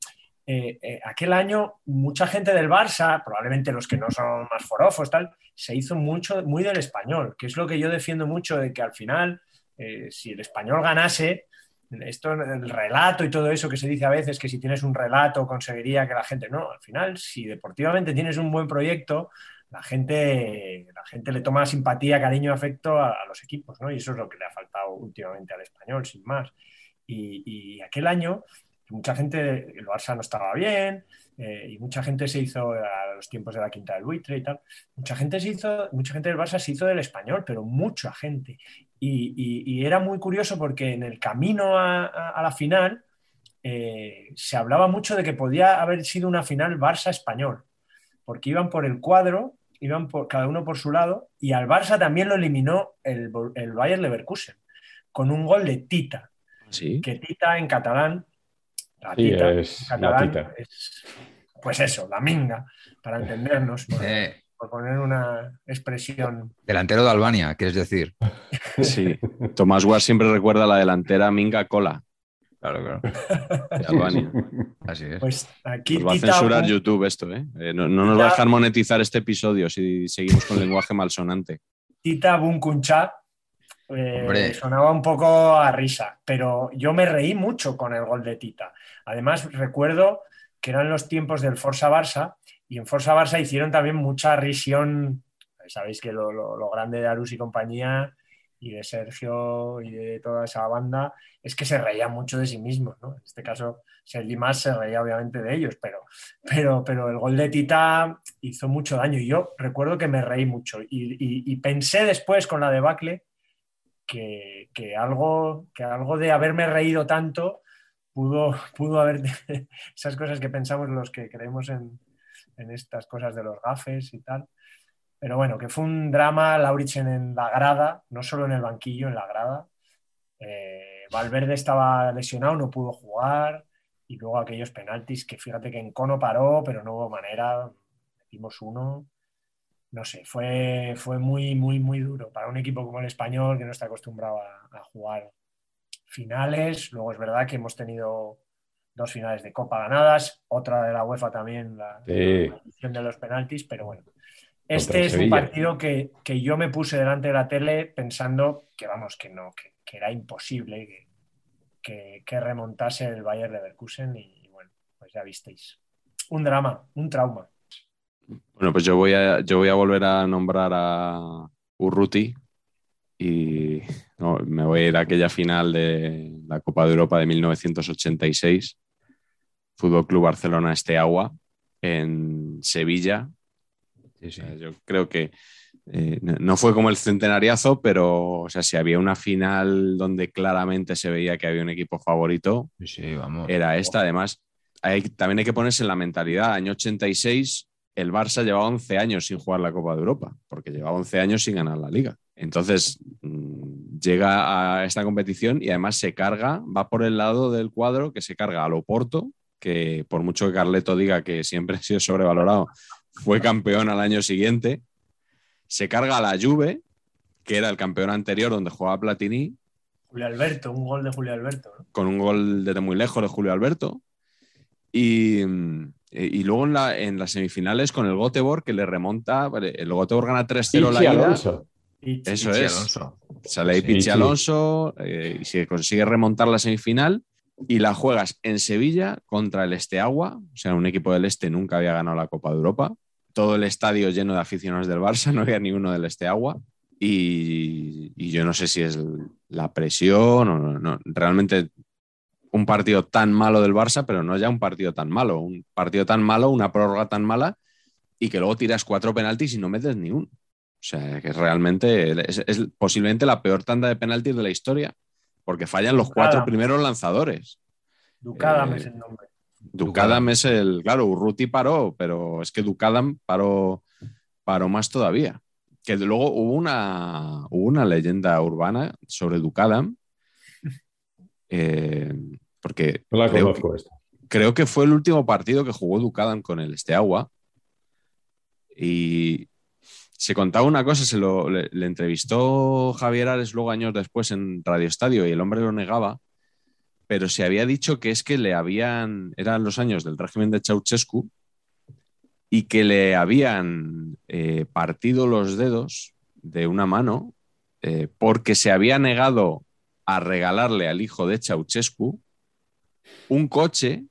eh, eh, aquel año mucha gente del Barça, probablemente los que no son más forofos, tal, se hizo mucho, muy del español, que es lo que yo defiendo mucho de que al final, eh, si el español ganase, esto, el relato y todo eso que se dice a veces, que si tienes un relato conseguiría que la gente, no, al final, si deportivamente tienes un buen proyecto, la gente, la gente le toma simpatía, cariño, afecto a, los equipos, ¿no? Y eso es lo que le ha faltado últimamente al español, sin más. Y, y aquel año, mucha gente, el Barça no estaba bien, eh, y mucha gente se hizo a los tiempos de la quinta del buitre y tal. Mucha gente se hizo, mucha gente del Barça se hizo del español, pero mucha gente. Y, y- y era muy curioso porque en el camino a, a- a la final eh, se hablaba mucho de que podía haber sido una final Barça-español, porque iban por el cuadro, iban por, cada uno por su lado, y al Barça también lo eliminó el, el Bayer Leverkusen, con un gol de Tita, Sí. que Tita en catalán, la Sí, Tita, es en catalán la Tita. es, pues eso, la minga, para entendernos, Eh, por poner una expresión. delantero de Albania, quieres decir. Sí. Tomás Guas siempre recuerda la delantera Minga Cola Claro, claro. de Albania. Así es. Pues aquí Nos va a Tita- censurar YouTube esto, ¿eh? Eh, no, no nos va a dejar monetizar este episodio si seguimos con lenguaje malsonante. Tita Bunkuncha eh, sonaba un poco a risa, pero yo me reí mucho con el gol de Tita. Además, recuerdo que eran los tiempos del Forza Barça, y en Forza Barça hicieron también mucha risión, sabéis que lo, grande de Arus y compañía y de Sergio y de toda esa banda es que se reían mucho de sí mismos, ¿no? En este caso, más se reía obviamente de ellos, pero, pero, pero el gol de Tita hizo mucho daño y yo recuerdo que me reí mucho y, pensé después con la debacle que, que, algo, que algo de haberme reído tanto pudo, pudo haber esas cosas que pensamos los que creemos en, en estas cosas de los gafes y tal pero bueno, que fue un drama, Lauritzen en la grada, no solo en el banquillo, en la grada. Eh, Valverde estaba lesionado, no pudo jugar. Y luego aquellos penaltis que fíjate que en Cono paró, pero no hubo manera. Metimos uno. No sé, fue, fue muy, muy, muy duro para un equipo como el español que no está acostumbrado a, jugar finales. Luego es verdad que hemos tenido dos finales de Copa ganadas, otra de la UEFA también, la, edición de los penaltis, pero bueno, este es un partido que, yo me puse delante de la tele pensando que, vamos, que no, que, era imposible que, remontase el Bayern de Leverkusen y, bueno, pues ya visteis. Un drama, un trauma. Bueno, pues yo voy a, yo voy a volver a nombrar a Urruti y me voy a ir a aquella final de la Copa de Europa de 1986, Fútbol Club Barcelona Este Agua, en Sevilla, yo creo que eh, no fue como el centenariazo, pero o sea, si había una final donde claramente se veía que había un equipo favorito, era esta. Además, también hay que ponerse en la mentalidad. Año 86, el Barça llevaba 11 años sin jugar la Copa de Europa, porque llevaba 11 años sin ganar la liga. Entonces, mm, llega a esta competición y además se carga, va por el lado del cuadro que se carga a Loporto, que por mucho que Carleto diga que siempre ha sido sobrevalorado, fue campeón al año siguiente, se carga a la Juve, que era el campeón anterior donde jugaba Platini. Julio Alberto, un gol de Julio Alberto. Con un gol desde muy lejos de Julio Alberto. Y, luego en, las semifinales con el Göteborg, que le remonta, el Göteborg gana 3-0 la ida. Eso es. Sale ahí Pichi Alonso eh, y se consigue remontar la semifinal y la juegas en Sevilla contra el Esteagua, o sea, un equipo del Este nunca había ganado la Copa de Europa todo el estadio lleno de aficionados del Barça, no había ni uno del Este Agua. Y, yo no sé si es la presión o no, Realmente un partido tan malo del Barça, pero no ya un partido tan malo. Un partido tan malo, una prórroga tan mala y que luego tiras cuatro penaltis y no metes ni uno. O sea, que realmente es, posiblemente la peor tanda de penaltis de la historia, porque fallan los cuatro primeros lanzadores. Ducada eh, es el nombre. Ducadam es el, claro, Urruti paró, pero es que Ducadam paró, paró más todavía. Que luego hubo una, una leyenda urbana sobre Ducadam, eh, porque creo, que, creo, que fue el último partido que jugó Ducadam con el Esteagua. Y se contaba una cosa, se le, entrevistó Javier Ares luego años después en Radio Estadio y el hombre lo negaba, pero se había dicho que es que le habían, eran los años del régimen de Ceausescu, y que le habían eh, partido los dedos de una mano eh, porque se había negado a regalarle al hijo de Ceausescu un coche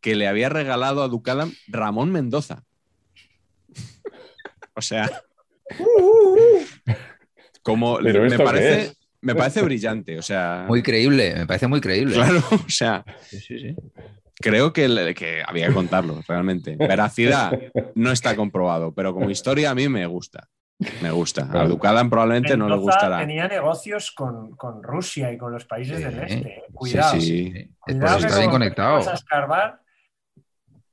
que le había regalado a Ducadam Ramón Mendoza. o sea, como me parece, me parece brillante, o sea. Muy creíble, me parece muy creíble. Claro, o sea. Creo que, que había que contarlo, realmente. Veracidad no está comprobado, pero como historia a mí me gusta. Me gusta. A Ducadan probablemente no le gustará. Tenía negocios con, Rusia y con los países del este. Cuidado. Sí, sí. Cuidado está bien conectado.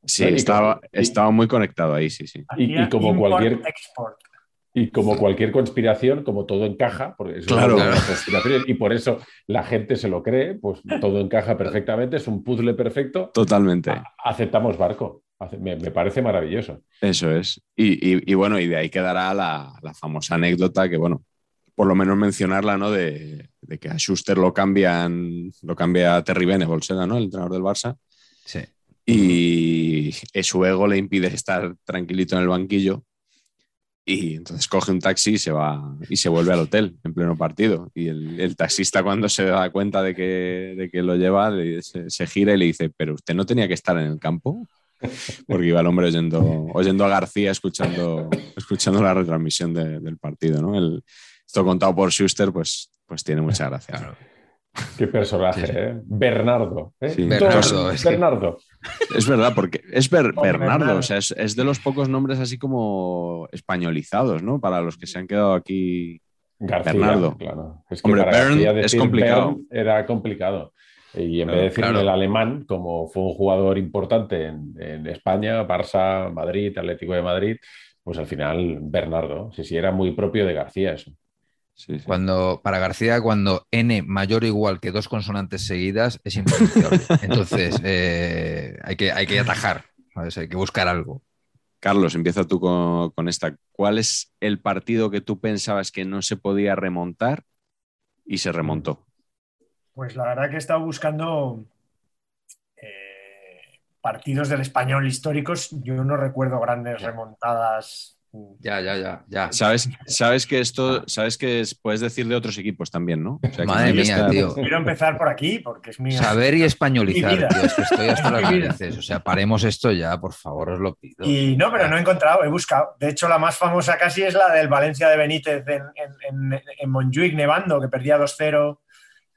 Sí, estaba, estaba muy conectado ahí, sí, sí. Y, como cualquier. Y como cualquier conspiración, como todo encaja, porque es claro. una conspiración, y por eso la gente se lo cree, pues todo encaja perfectamente, es un puzzle perfecto. Totalmente. aceptamos barco. Me, parece maravilloso. Eso es. Y, bueno, y de ahí quedará la, famosa anécdota que, bueno, por lo menos mencionarla, ¿no? De, que a Schuster lo cambian, lo cambia Terry Bene, Bolsena, ¿no? El entrenador del Barça. Sí. Y su ego le impide estar tranquilito en el banquillo y entonces coge un taxi y se va y se vuelve al hotel en pleno partido. Y el, taxista cuando se da cuenta de que, de que lo lleva, se, gira y le dice, pero usted no tenía que estar en el campo. porque iba el hombre oyendo, oyendo a García escuchando, escuchando la retransmisión de- del partido, ¿no? El- esto contado por Schuster, pues, pues tiene mucha gracia. Claro. Qué personaje, Sí, sí. ¿eh? Bernardo. ¿eh? Sí. Bernardo, Todo- es que- Bernardo. Es verdad, porque es Ber- Bernardo, o sea, es, es de los pocos nombres así como españolizados, ¿no? Para los que se han quedado aquí. García, Bernardo. claro. Es que Hombre, Bern García es decir complicado. Bern era complicado. Y en Claro, vez de decir claro. el alemán, como fue un jugador importante en, en España, Barça, Madrid, Atlético de Madrid, pues al final Bernardo. Sí, sí, era muy propio de García eso. Sí, sí. Cuando, para García, cuando n mayor o igual que dos consonantes seguidas es impronunciable. Entonces, eh, hay, que, hay que atajar, ¿sabes? hay que buscar algo. Carlos, empieza tú con, con esta. ¿Cuál es el partido que tú pensabas que no se podía remontar y se remontó? Pues la verdad que he estado buscando eh, partidos del español históricos. Yo no recuerdo grandes remontadas. Ya, ya, ya, ya. Sabes, sabes que esto, sabes que es- puedes decir de otros equipos también, ¿no? O sea, que Madre mía, estar- tío. Quiero empezar por aquí porque es mi. Saber y españolizar, tío. Es que estoy hasta las narices. O sea, paremos esto ya, por favor, os lo pido. Y no, pero no he encontrado, he buscado. De hecho, la más famosa casi es la del Valencia de Benítez en, en, en, en Montjuic, nevando, que perdía 2-0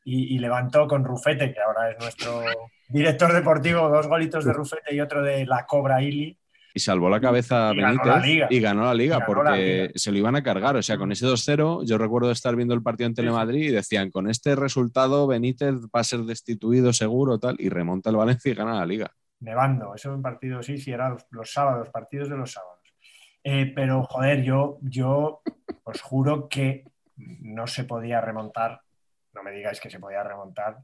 y, y levantó con Rufete, que ahora es nuestro director deportivo, dos golitos de Rufete y otro de la Cobra Ili. Y salvó la cabeza ganó Benítez la y ganó la liga ganó porque la liga. se lo iban a cargar. O sea, con ese 2-0, yo recuerdo estar viendo el partido en Telemadrid y decían, con este resultado Benítez va a ser destituido seguro, tal, y remonta el Valencia y gana la liga. Nevando, eso en partido, sí, sí, eran los, los sábados, partidos de los sábados. Eh, pero, joder, yo, yo os juro que no se podía remontar, no me digáis que se podía remontar,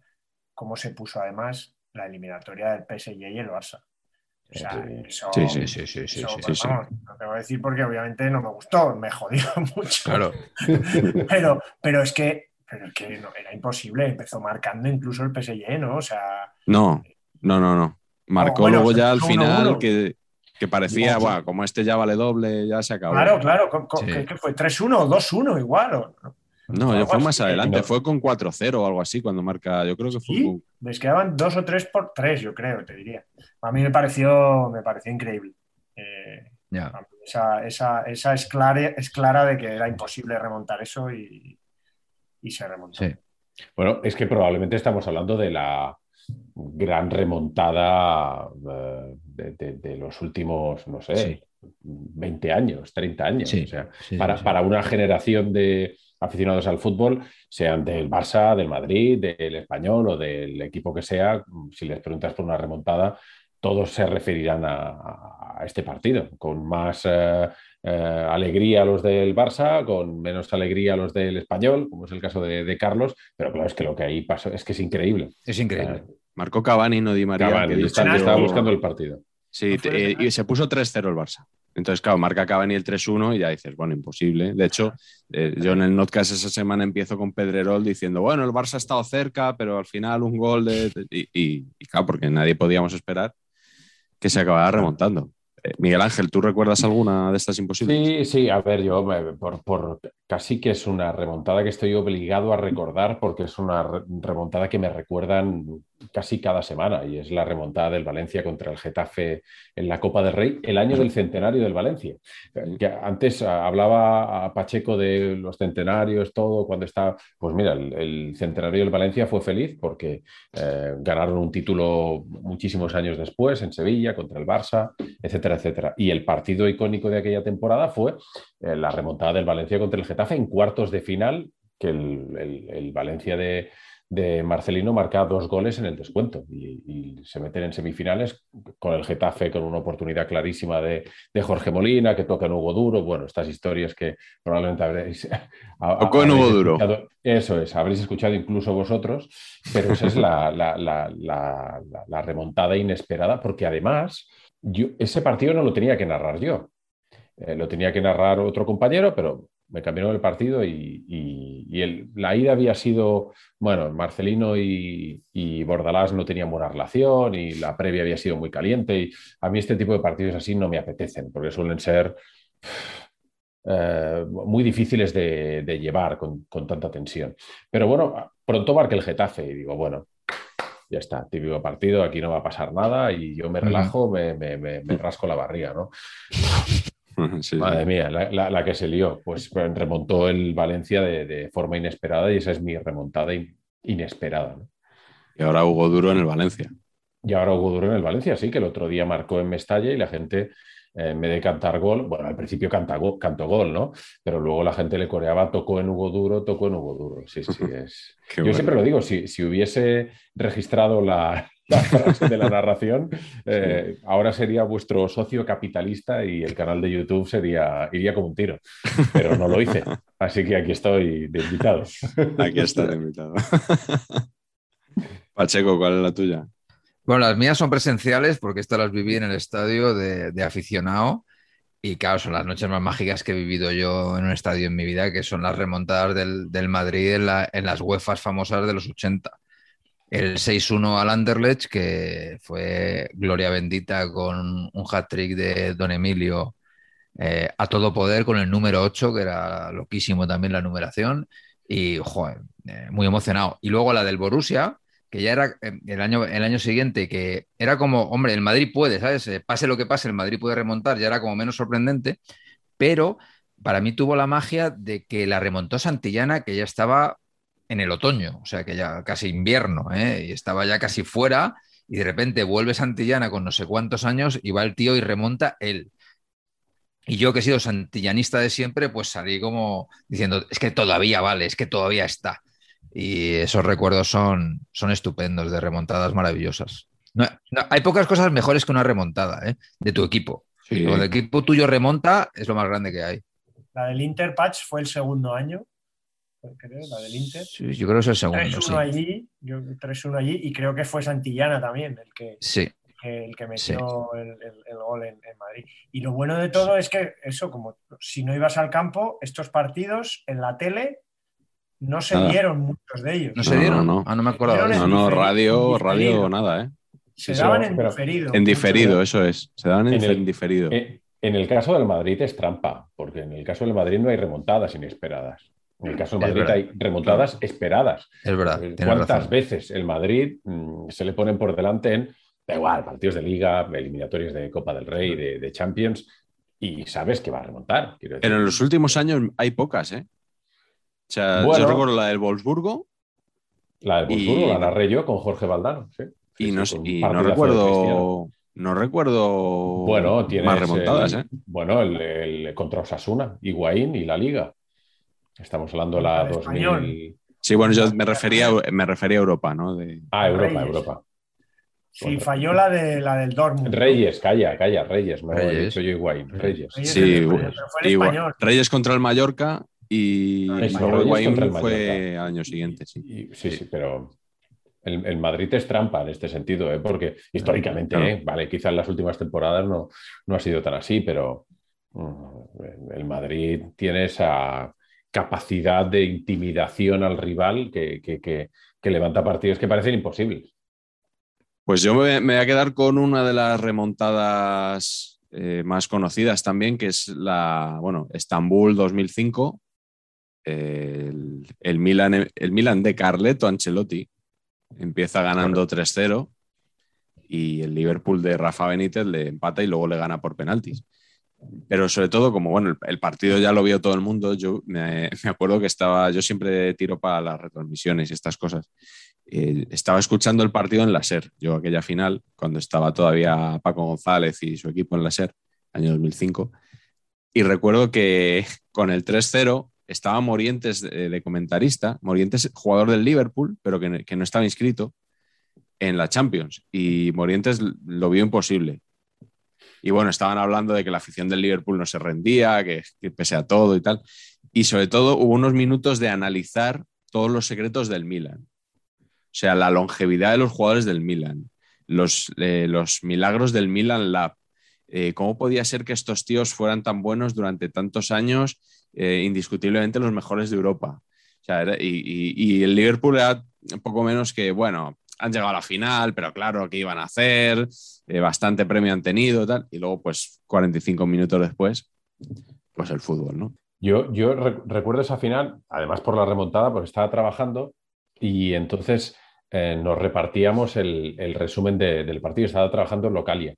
cómo se puso además la eliminatoria del PSG y el Barça. O sea, Sí. eso, Sí, sí, Sí, sí, sí, eso, sí, pues, sí. vamos, no te voy a decir porque obviamente no me gustó, me jodió mucho. Claro. Pero, pero es que, pero es que no, era imposible, empezó marcando incluso el PSG, ¿no? O sea, No, no, no, no. Marcó bueno, luego ya al final 1-1. que, que parecía, "Buah, como este ya vale doble, ya se acabó. claro, claro, con- con- Sí. ¿qué, qué fue? ¿3-1 o 2-1 igual? ¿o no? No, yo fue más adelante, fue con 4-0 o algo así cuando marca, yo creo que fue Sí, les quedaban dos o tres por tres, yo creo, te diría. A mí me pareció, me pareció increíble. Eh, Ya. esa, esa, esa es, clara, es clara de que era imposible remontar eso y, y se remontó. Sí. Bueno, es que probablemente estamos hablando de la gran remontada eh, de, de- de los últimos, no sé, Sí. 20 años, 30 años. Sí, O sea, sí, para, sí, sí. para una generación de aficionados al fútbol, sean del Barça, del Madrid, del Español o del equipo que sea, si les preguntas por una remontada, todos se referirán a, este partido, con más eh, eh, alegría los del Barça, con menos alegría los del Español, como es el caso de, de Carlos, pero claro, es que lo que ahí pasó es que es increíble. Es increíble. marcó Cavani, no Di María. Cavani, que dicho estaba, buscando el partido. Sí, ¿No fue te- ese, y se puso 3-0 el Barça. Entonces, claro, marca Cavani el 3-1 y ya dices, bueno, imposible. De hecho, eh, yo en el notcast esa semana empiezo con Pedrerol diciendo, bueno, el Barça ha estado cerca, pero al final un gol de... y, y- y claro, porque nadie podíamos esperar que se acabara remontando. Eh, Miguel Ángel, ¿tú recuerdas alguna de estas imposibles? Sí, sí, a ver, yo por, por- casi que es una remontada que estoy obligado a recordar porque es una re- remontada que me recuerdan casi cada semana y es la remontada del Valencia contra el Getafe en la Copa del Rey, el año del centenario del Valencia. Que antes ah, hablaba a Pacheco de los centenarios, todo, cuando está, pues mira, el, el centenario del Valencia fue feliz porque eh, ganaron un título muchísimos años después en Sevilla contra el Barça, etcétera, etcétera. Y el partido icónico de aquella temporada fue eh, la remontada del Valencia contra el Getafe en cuartos de final, que el, el- el Valencia de, de Marcelino marca dos goles en el descuento y, y se meten en semifinales con el Getafe con una oportunidad clarísima de, de Jorge Molina, que toca en Hugo Duro. Bueno, estas historias que probablemente habréis... Tocó en Hugo Duro. Eso es, habréis escuchado incluso vosotros, pero esa es la- la remontada inesperada, porque además yo, ese partido no lo tenía que narrar yo. Eh, lo tenía que narrar otro compañero, pero me cambiaron el partido y, y- y el- la ida había sido, bueno, Marcelino y, y Bordalás no tenían buena relación y la previa había sido muy caliente y a mí este tipo de partidos así no me apetecen porque suelen ser eh, muy difíciles de, de llevar con, con tanta tensión. Pero bueno, pronto marca el Getafe y digo, bueno, ya está, típico partido, aquí no va a pasar nada y yo me relajo, me, rasco la barriga, ¿no? Madre mía, la, que se lió, pues remontó el Valencia de, forma inesperada y esa es mi remontada inesperada. Y ahora Hugo Duro en el Valencia. Y ahora Hugo Duro en el Valencia, sí, que el otro día marcó en Mestalla y la gente, eh, en vez de cantar gol, bueno, al principio canta cantó gol, ¿no? Pero luego la gente le coreaba, tocó en Hugo Duro, tocó en Hugo Duro. Sí, sí, es. Yo siempre lo digo, si, si hubiese registrado la, frase de la narración, eh, ahora sería vuestro socio capitalista y el canal de YouTube sería, iría como un tiro. Pero no lo hice. Así que aquí estoy de invitado. Aquí está de invitado. Pacheco, ¿cuál es la tuya? Bueno, las mías son presenciales porque estas las viví en el estadio de, aficionado y claro, son las noches más mágicas que he vivido yo en un estadio en mi vida, que son las remontadas del, Madrid en, las UEFAs famosas de los 80. El 6-1 al Anderlecht, que fue gloria bendita con un hat-trick de Don Emilio eh, a todo poder con el número 8, que era loquísimo también la numeración. Y, joder, eh, muy emocionado. Y luego la del Borussia, que ya era eh, el año, el año siguiente, que era como, hombre, el Madrid puede, ¿sabes? Pase lo que pase, el Madrid puede remontar, ya era como menos sorprendente, pero para mí tuvo la magia de que la remontó Santillana, que ya estaba en el otoño, o sea, que ya casi invierno, ¿eh? y estaba ya casi fuera, y de repente vuelve Santillana con no sé cuántos años y va el tío y remonta él. Y yo que he sido santillanista de siempre, pues salí como diciendo, es que todavía vale, es que todavía está. Y esos recuerdos son, son estupendos, de remontadas maravillosas. hay pocas cosas mejores que una remontada ¿eh? de tu equipo. Sí. Cuando el equipo tuyo remonta, es lo más grande que hay. La del Inter Patch fue el segundo año, creo, la del Inter. Sí, yo creo que es el segundo. 3-1 allí, 3-1 allí, y creo que fue Santillana también el que, sí. el que metió el, gol en, en, Madrid. Y lo bueno de todo es que eso, como si no ibas al campo, estos partidos en la tele no se dieron muchos de ellos. ¿No se dieron? No, Ah, no me acuerdo. No, no, radio, radio, nada, ¿eh? Se daban en diferido. En diferido, eso es. Se daban en, el, diferido. Eh, en el caso del Madrid es trampa, porque en el caso del Madrid no hay remontadas inesperadas. En el caso del Madrid hay remontadas esperadas. Es verdad. ¿Cuántas veces el Madrid mm, se le ponen por delante en, da igual, partidos de liga, eliminatorios de Copa del Rey, de, Champions, y sabes que va a remontar? Pero en los últimos años hay pocas, ¿eh? O sea, yo recuerdo la del Wolfsburgo. La del Wolfsburgo la narré yo con Jorge Valdano, sí. y, no, recuerdo. No recuerdo bueno, más remontadas, ¿eh? Bueno, el, contra Osasuna, Higuaín y la Liga. Estamos hablando de la 2000. Sí, bueno, yo me refería, me refería a Europa, ¿no? Ah, Europa, Europa. Sí, falló la, de, la del Dortmund. Reyes, calla, calla, Reyes, no he dicho yo Higuaín, Reyes. sí, Reyes contra el Mallorca y, el fue al año siguiente, sí. sí, sí, pero el, Madrid es trampa en este sentido, ¿eh? porque históricamente, ¿eh? vale, quizás en las últimas temporadas no, no ha sido tan así, pero mm, el Madrid tiene esa capacidad de intimidación al rival que, que, levanta partidos que parecen imposibles. Pues yo me, voy a quedar con una de las remontadas eh, más conocidas también, que es la, bueno, Estambul 2005, el, Milan, el Milan de Carleto Ancelotti empieza ganando 3-0 y el Liverpool de Rafa Benítez le empata y luego le gana por penaltis. Pero sobre todo, como bueno, el, partido ya lo vio todo el mundo, yo me, acuerdo que estaba, yo siempre tiro para las retransmisiones y estas cosas. Eh, estaba escuchando el partido en la SER, yo aquella final, cuando estaba todavía Paco González y su equipo en la SER, año 2005. Y recuerdo que con el 3-0 estaba Morientes de, comentarista, Morientes jugador del Liverpool, pero que, no estaba inscrito en la Champions. Y Morientes lo vio imposible. Y bueno, estaban hablando de que la afición del Liverpool no se rendía, que, pese a todo y tal. Y sobre todo hubo unos minutos de analizar todos los secretos del Milan. O sea, la longevidad de los jugadores del Milan, los, eh, los milagros del Milan Lab, eh, cómo podía ser que estos tíos fueran tan buenos durante tantos años eh, indiscutiblemente los mejores de Europa. y, el Liverpool era poco menos que, bueno, han llegado a la final, pero claro, ¿qué iban a hacer? Eh, bastante premio han tenido, tal. Y luego, pues, 45 minutos después, pues el fútbol, ¿no? Yo, yo recuerdo esa final, además por la remontada, porque estaba trabajando y entonces eh, nos repartíamos el, el resumen de- del partido. Estaba trabajando en Localia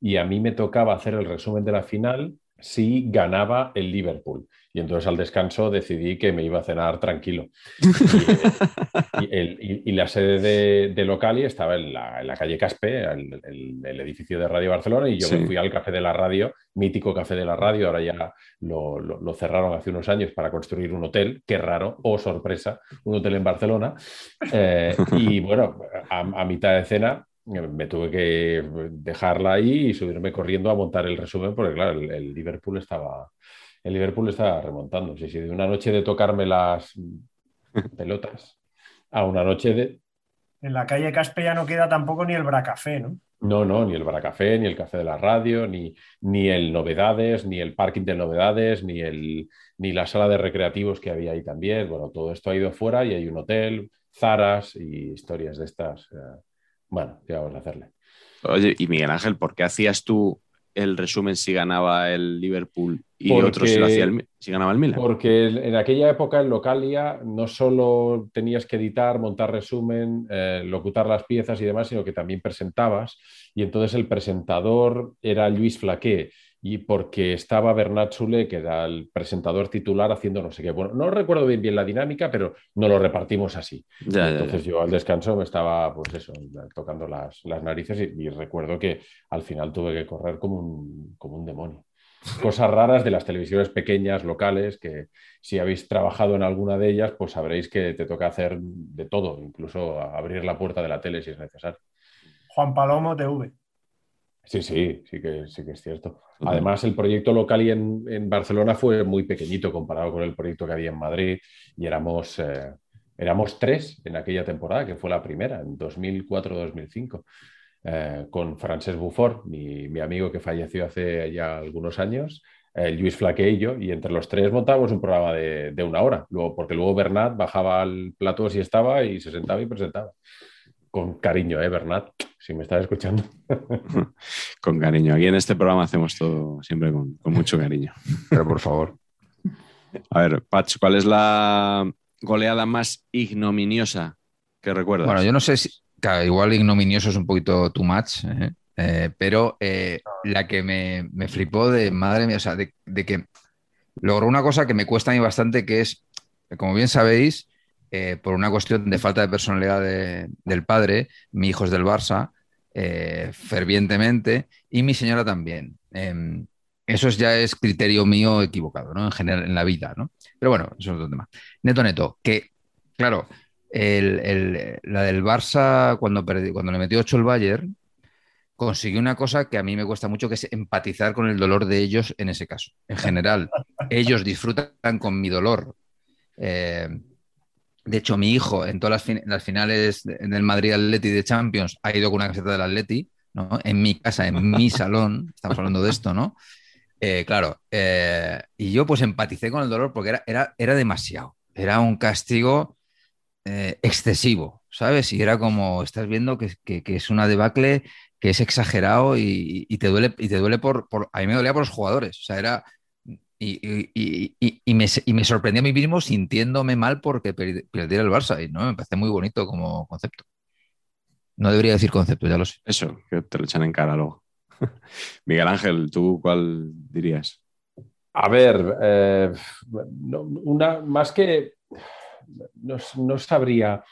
y a mí me tocaba hacer el resumen de la final si ganaba el Liverpool. Y entonces al descanso decidí que me iba a cenar tranquilo. Y, y el- y- y la sede de, de Locali estaba en la, en la calle Caspe, el, el- el edificio de Radio Barcelona, y yo Sí. me fui al Café de la Radio, mítico Café de la Radio, ahora ya lo, lo- lo cerraron hace unos años para construir un hotel, qué raro, oh sorpresa, un hotel en Barcelona. Eh, y bueno, a, a mitad de cena eh, me tuve que dejarla ahí y subirme corriendo a montar el resumen, porque claro, el, el Liverpool estaba... El Liverpool estaba remontando. Sí, sí, de una noche de tocarme las pelotas a una noche de. En la calle Caspe ya no queda tampoco ni el Bracafé, ¿no? No, no, ni el Baracafé, ni el Café de la Radio, ni, ni el Novedades, ni el parking de Novedades, ni, el, ni la sala de recreativos que había ahí también. Bueno, todo esto ha ido fuera y hay un hotel, Zaras y historias de estas. eh, Bueno, ¿qué vamos a hacerle? Oye, y Miguel Ángel, ¿por qué hacías tú el resumen si ganaba el Liverpool y Porque- otro si, lo hacía el Mi- si ganaba el Milan? Porque en aquella época en Localia no solo tenías que editar, montar resumen, eh, locutar las piezas y demás, sino que también presentabas. Y entonces el presentador era Luis Flaqué. Y porque estaba Bernat Sule, que era el presentador titular, haciendo no sé qué. Bueno, no recuerdo bien, bien la dinámica, pero no lo repartimos así. Ya, ya, ya. Entonces yo al descanso me estaba, pues eso, tocando las, las narices y, y recuerdo que al final tuve que correr como un, como un demonio. Cosas raras de las televisiones pequeñas, locales, que si habéis trabajado en alguna de ellas, pues sabréis que te toca hacer de todo, incluso abrir la puerta de la tele si es necesario. Juan Palomo TV. Sí, sí, sí que, sí que es cierto. Además, el proyecto local y en, en Barcelona fue muy pequeñito comparado con el proyecto que había en Madrid y éramos, eh, éramos tres en aquella temporada, que fue la primera, en 2004-2005, eh, con Francesc Buffort, mi, mi amigo que falleció hace ya algunos años, eh, Luis Flaque y yo, y entre los tres montábamos un programa de, de una hora, luego, porque luego Bernat bajaba al plató si estaba y se sentaba y presentaba. Con cariño, ¿eh, Bernat? Si me estás escuchando. Con cariño. Aquí en este programa hacemos todo siempre con, con mucho cariño. Pero por favor. A ver, Patch, ¿cuál es la goleada más ignominiosa que recuerdas? Bueno, yo no sé si. Claro, igual ignominioso es un poquito too much, ¿eh? Eh, pero eh, la que me, me flipó de madre mía, o sea, de, de que logró una cosa que me cuesta a mí bastante, que es, como bien sabéis, eh, por una cuestión de falta de personalidad de- del padre, mi hijo es del Barça, eh, fervientemente, y mi señora también. Em, eso es- ya es criterio mío equivocado, ¿no? En general, en la vida, ¿no? Pero bueno, eso es otro tema. Neto, neto, que, claro, la del Barça, cuando, cuando le metió 8 el Bayern, consiguió una cosa que a mí me cuesta mucho, que es empatizar con el dolor de ellos en ese caso. En general, ellos disfrutan con mi dolor. Eh, de hecho, mi hijo en todas las, fin- las finales de- del Madrid Atleti de Champions ha ido con una camiseta del Atleti, ¿no? En mi casa, en mi salón, estamos hablando de esto, ¿no? Eh, claro, eh, y yo pues empaticé con el dolor porque era, era, era demasiado, era un castigo eh, excesivo, ¿sabes? Y era como, estás viendo que, que- que es una debacle, que es exagerado y, y te duele, y te duele por, por- A mí me dolía por los jugadores, o sea, era... Y, y- y- y- me, y me sorprendí a mí mismo sintiéndome mal porque per- perdiera el Barça y no me parece muy bonito como concepto. No debería decir concepto, ya lo sé. Eso, que te lo echan en cara luego. Miguel Ángel, ¿tú cuál dirías? A ver, eh, una, más que no, no sabría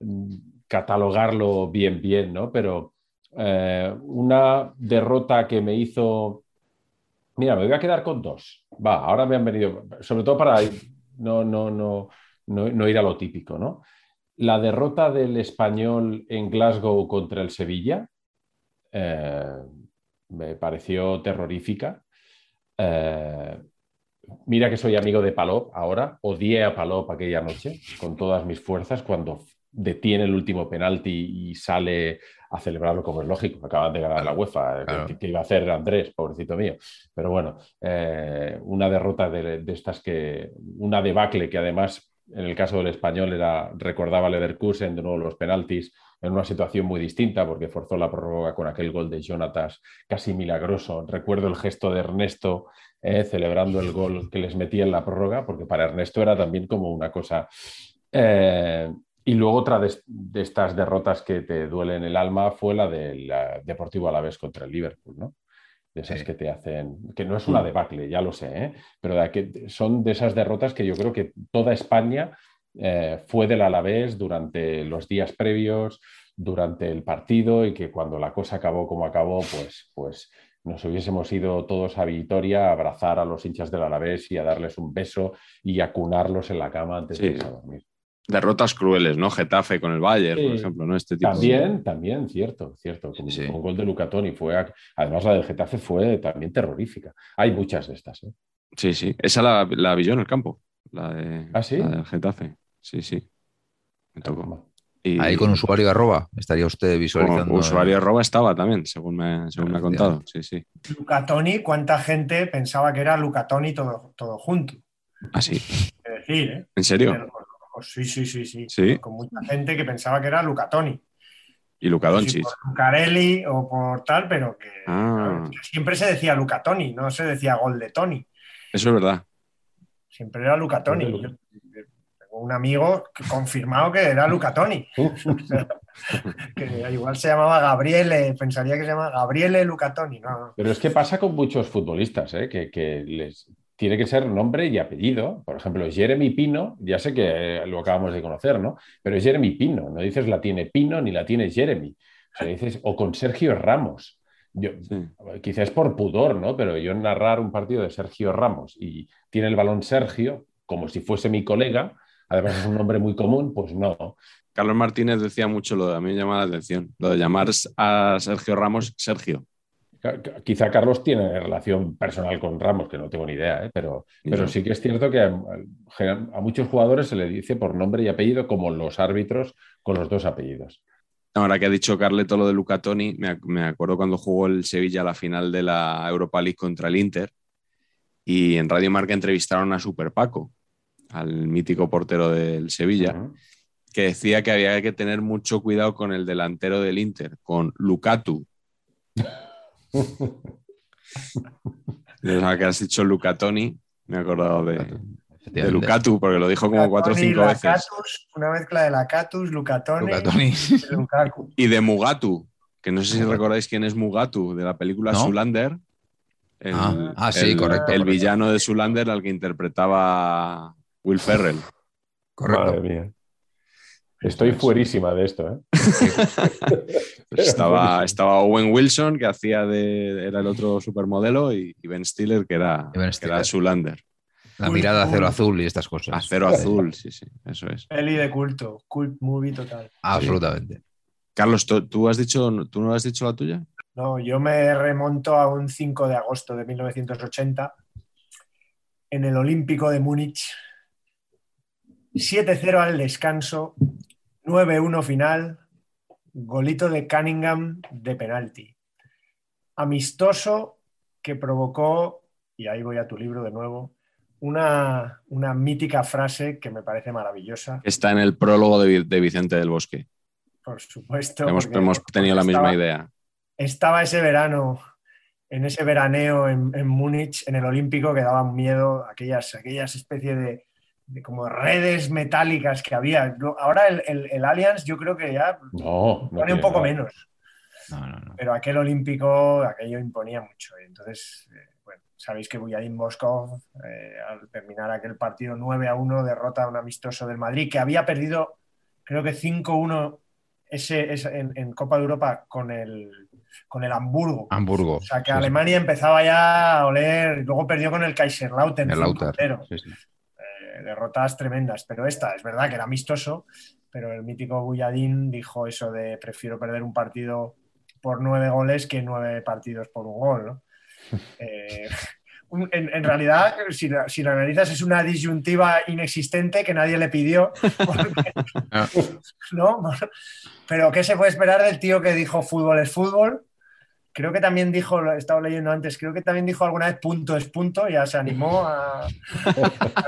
mm, catalogarlo bien, bien, ¿no? Pero eh, una derrota que me hizo. Mira, me voy a quedar con dos. Va, ahora me han venido, sobre todo para no, no, no, no, ir a lo típico, ¿no? La derrota del español en Glasgow contra el Sevilla eh, me pareció terrorífica. Eh, mira que soy amigo de Palop ahora, odié a Palop aquella noche con todas mis fuerzas cuando detiene el último penalti y sale a celebrarlo como es lógico. Acaban de ganar la UEFA, Claro. que, que iba a hacer Andrés, pobrecito mío. Pero bueno, eh, una derrota de, de estas que, una debacle que además en el caso del español era, recordaba Leverkusen, de nuevo los penaltis, en una situación muy distinta porque forzó la prórroga con aquel gol de Jonatas casi milagroso. Recuerdo el gesto de Ernesto eh, celebrando el gol que les metía en la prórroga, porque para Ernesto era también como una cosa. Eh, Y luego otra de, de, estas derrotas que te duelen el alma fue la del Deportivo Alavés contra el Liverpool, ¿no? De esas sí. que te hacen, que no es una debacle, ya lo sé, ¿eh? pero de son de esas derrotas que yo creo que toda España eh, fue del Alavés durante los días previos, durante el partido y que cuando la cosa acabó como acabó, pues, pues nos hubiésemos ido todos a Vitoria a abrazar a los hinchas del Alavés y a darles un beso y a cunarlos en la cama antes sí. de irse a dormir. Derrotas crueles, ¿no? Getafe con el Bayern, sí. por ejemplo, ¿no? Este tipo también, de... también, cierto, cierto. Con, sí. con gol de Lucatoni fue, además la del Getafe fue también terrorífica. Hay muchas de estas, ¿eh? Sí, sí. Esa la, la vi yo en el campo, la, de, ¿Ah, sí? la del Getafe. Sí, sí. Me tocó. Y... Ahí con usuario arroba estaría usted visualizando. Usuario arroba estaba también, según me, según me ha contado. Sí, sí. Lucatoni, ¿cuánta gente pensaba que era Lucatoni todo, todo junto? Ah, sí. Es decir, ¿eh? ¿En serio? Pero, sí, sí, sí, sí, sí. Con mucha gente que pensaba que era Lucatoni. Y Luca Doncic. por Lucarelli o por tal, pero que, ah. que, siempre se decía Lucatoni, no se decía gol de Tony. Eso es verdad. Siempre era Lucatoni. Yo tengo un amigo que, confirmado que era Lucatoni. que igual se llamaba Gabriele, pensaría que se llama Gabriele Lucatoni. No. Pero es que pasa con muchos futbolistas, ¿eh? que, que les, tiene que ser nombre y apellido. Por ejemplo, Jeremy Pino, ya sé que lo acabamos de conocer, ¿no? Pero es Jeremy Pino, no dices la tiene Pino ni la tiene Jeremy. O sea, dices, o con Sergio Ramos. Yo, sí. Quizás por pudor, ¿no? Pero yo narrar un partido de Sergio Ramos y tiene el balón Sergio, como si fuese mi colega, además es un nombre muy común, pues no. Carlos Martínez decía mucho lo de, a mí me llama la atención, lo de llamar a Sergio Ramos Sergio. Quizá Carlos tiene relación personal con Ramos, que no tengo ni idea, ¿eh? pero, pero sí que es cierto que a, a, muchos jugadores se le dice por nombre y apellido, como los árbitros con los dos apellidos. Ahora que ha dicho Carleto lo de Luca Toni, me, me acuerdo cuando jugó el Sevilla la final de la Europa League contra el Inter y en Radio Marca entrevistaron a Super Paco, al mítico portero del Sevilla, uh -huh. que decía que había que tener mucho cuidado con el delantero del Inter, con Lucatu. Que has dicho Lucatoni, me he acordado de, de Lucatu, porque lo dijo como Lucatoni, cuatro o cinco veces. Lacatus, una mezcla de Lacatus, Lucatoni, Lucatoni. y de Mugatu, que no sé si recordáis quién es Mugatu, de la película ¿No? Zulander. El, ah, ah, sí, el, correcto. El correcto. villano de Zulander al que interpretaba Will Ferrell. Correcto. Madre mía. Estoy fuerísima de esto, ¿eh? estaba, estaba, Owen Wilson, que hacía de. era el otro supermodelo, y, Ben Stiller, que era, ben Stiller. que era Zulander. La mirada acero azul y estas cosas. Acero azul, sí, sí, eso es. Peli de culto, cult movie total. Absolutamente. Sí. Carlos, ¿tú, ¿tú, has dicho, ¿tú no has dicho la tuya? No, yo me remonto a un 5 de agosto de 1980 en el Olímpico de Múnich. 7-0 al descanso, 9-1 final, golito de Cunningham de penalti. Amistoso que provocó, y ahí voy a tu libro de nuevo, una, una mítica frase que me parece maravillosa. Está en el prólogo de, de Vicente del Bosque. Por supuesto. Hemos, hemos tenido la misma idea. Estaba ese verano, en ese veraneo en, en Múnich, en el Olímpico, que daban miedo aquellas, aquellas especies de, de como redes metálicas que había. Ahora el, el, el Allianz yo creo que ya no, no pone un poco nada. menos. No, no, no. Pero aquel olímpico, aquello imponía mucho. Y entonces, eh, bueno, sabéis que Buyarin Moscov, eh, al terminar aquel partido 9 a 1, derrota a un amistoso del Madrid, que había perdido, creo que 5-1 ese, ese en, en, Copa de Europa con el, con el Hamburgo. Hamburgo. O sea que sí, Alemania sí. empezaba ya a oler, luego perdió con el Kaiserlauten. El Lauter. Sí, derrotas tremendas, pero esta es verdad que era amistoso, pero el mítico Buyadín dijo eso de prefiero perder un partido por nueve goles que nueve partidos por un gol, ¿no? eh, en, en, realidad, si, si, lo analizas, es una disyuntiva inexistente que nadie le pidió. Porque, ¿no? Pero ¿qué se puede esperar del tío que dijo fútbol es fútbol? Creo que también dijo, lo he estado leyendo antes, creo que también dijo alguna vez punto es punto, ya se animó a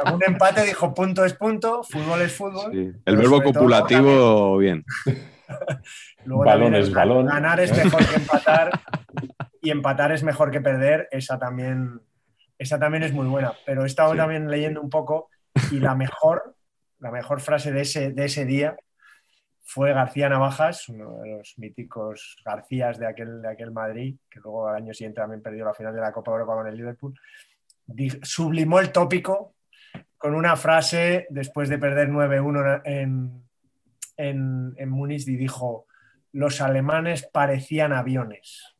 algún empate, dijo punto es punto, fútbol es fútbol. Sí. El verbo copulativo, todo, bien. Luego balón es balón. Ganar es mejor que empatar y empatar es mejor que perder, esa también esa también es muy buena, pero he estado sí. también leyendo un poco y la mejor, la mejor frase de ese, de ese día fue García Navajas, uno de los míticos Garcías de aquel, aquel Madrid, que luego al año siguiente también perdió la final de la Copa Europa con el Liverpool, sublimó el tópico con una frase después de perder 9-1 en, en, en Múnich y dijo, los alemanes parecían aviones.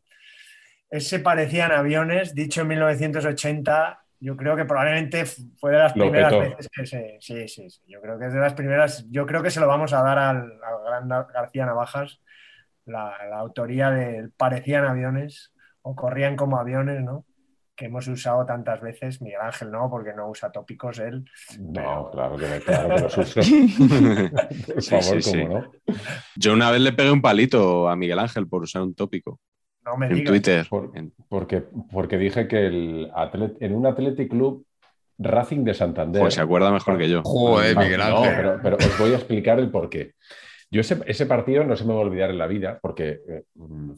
Ese parecían aviones, dicho en 1980, yo creo que probablemente fue de las primeras veces que se. Sí, sí, sí. Yo creo que es de las primeras. Yo creo que se lo vamos a dar al, gran García Navajas, la, autoría del parecían aviones o corrían como aviones, ¿no? Que hemos usado tantas veces. Miguel Ángel no, porque no usa tópicos él. No, claro, que, claro que los uso. por favor, cómo no. Yo una vez le pegué un palito a Miguel Ángel por usar un tópico. No me en Twitter. porque, porque dije que el en un Athletic Club Racing de Santander. Pues se acuerda mejor que yo. Joder, Miguel Ángel. pero, pero, os voy a explicar el porqué. Yo ese, partido no se me va a olvidar en la vida porque eh,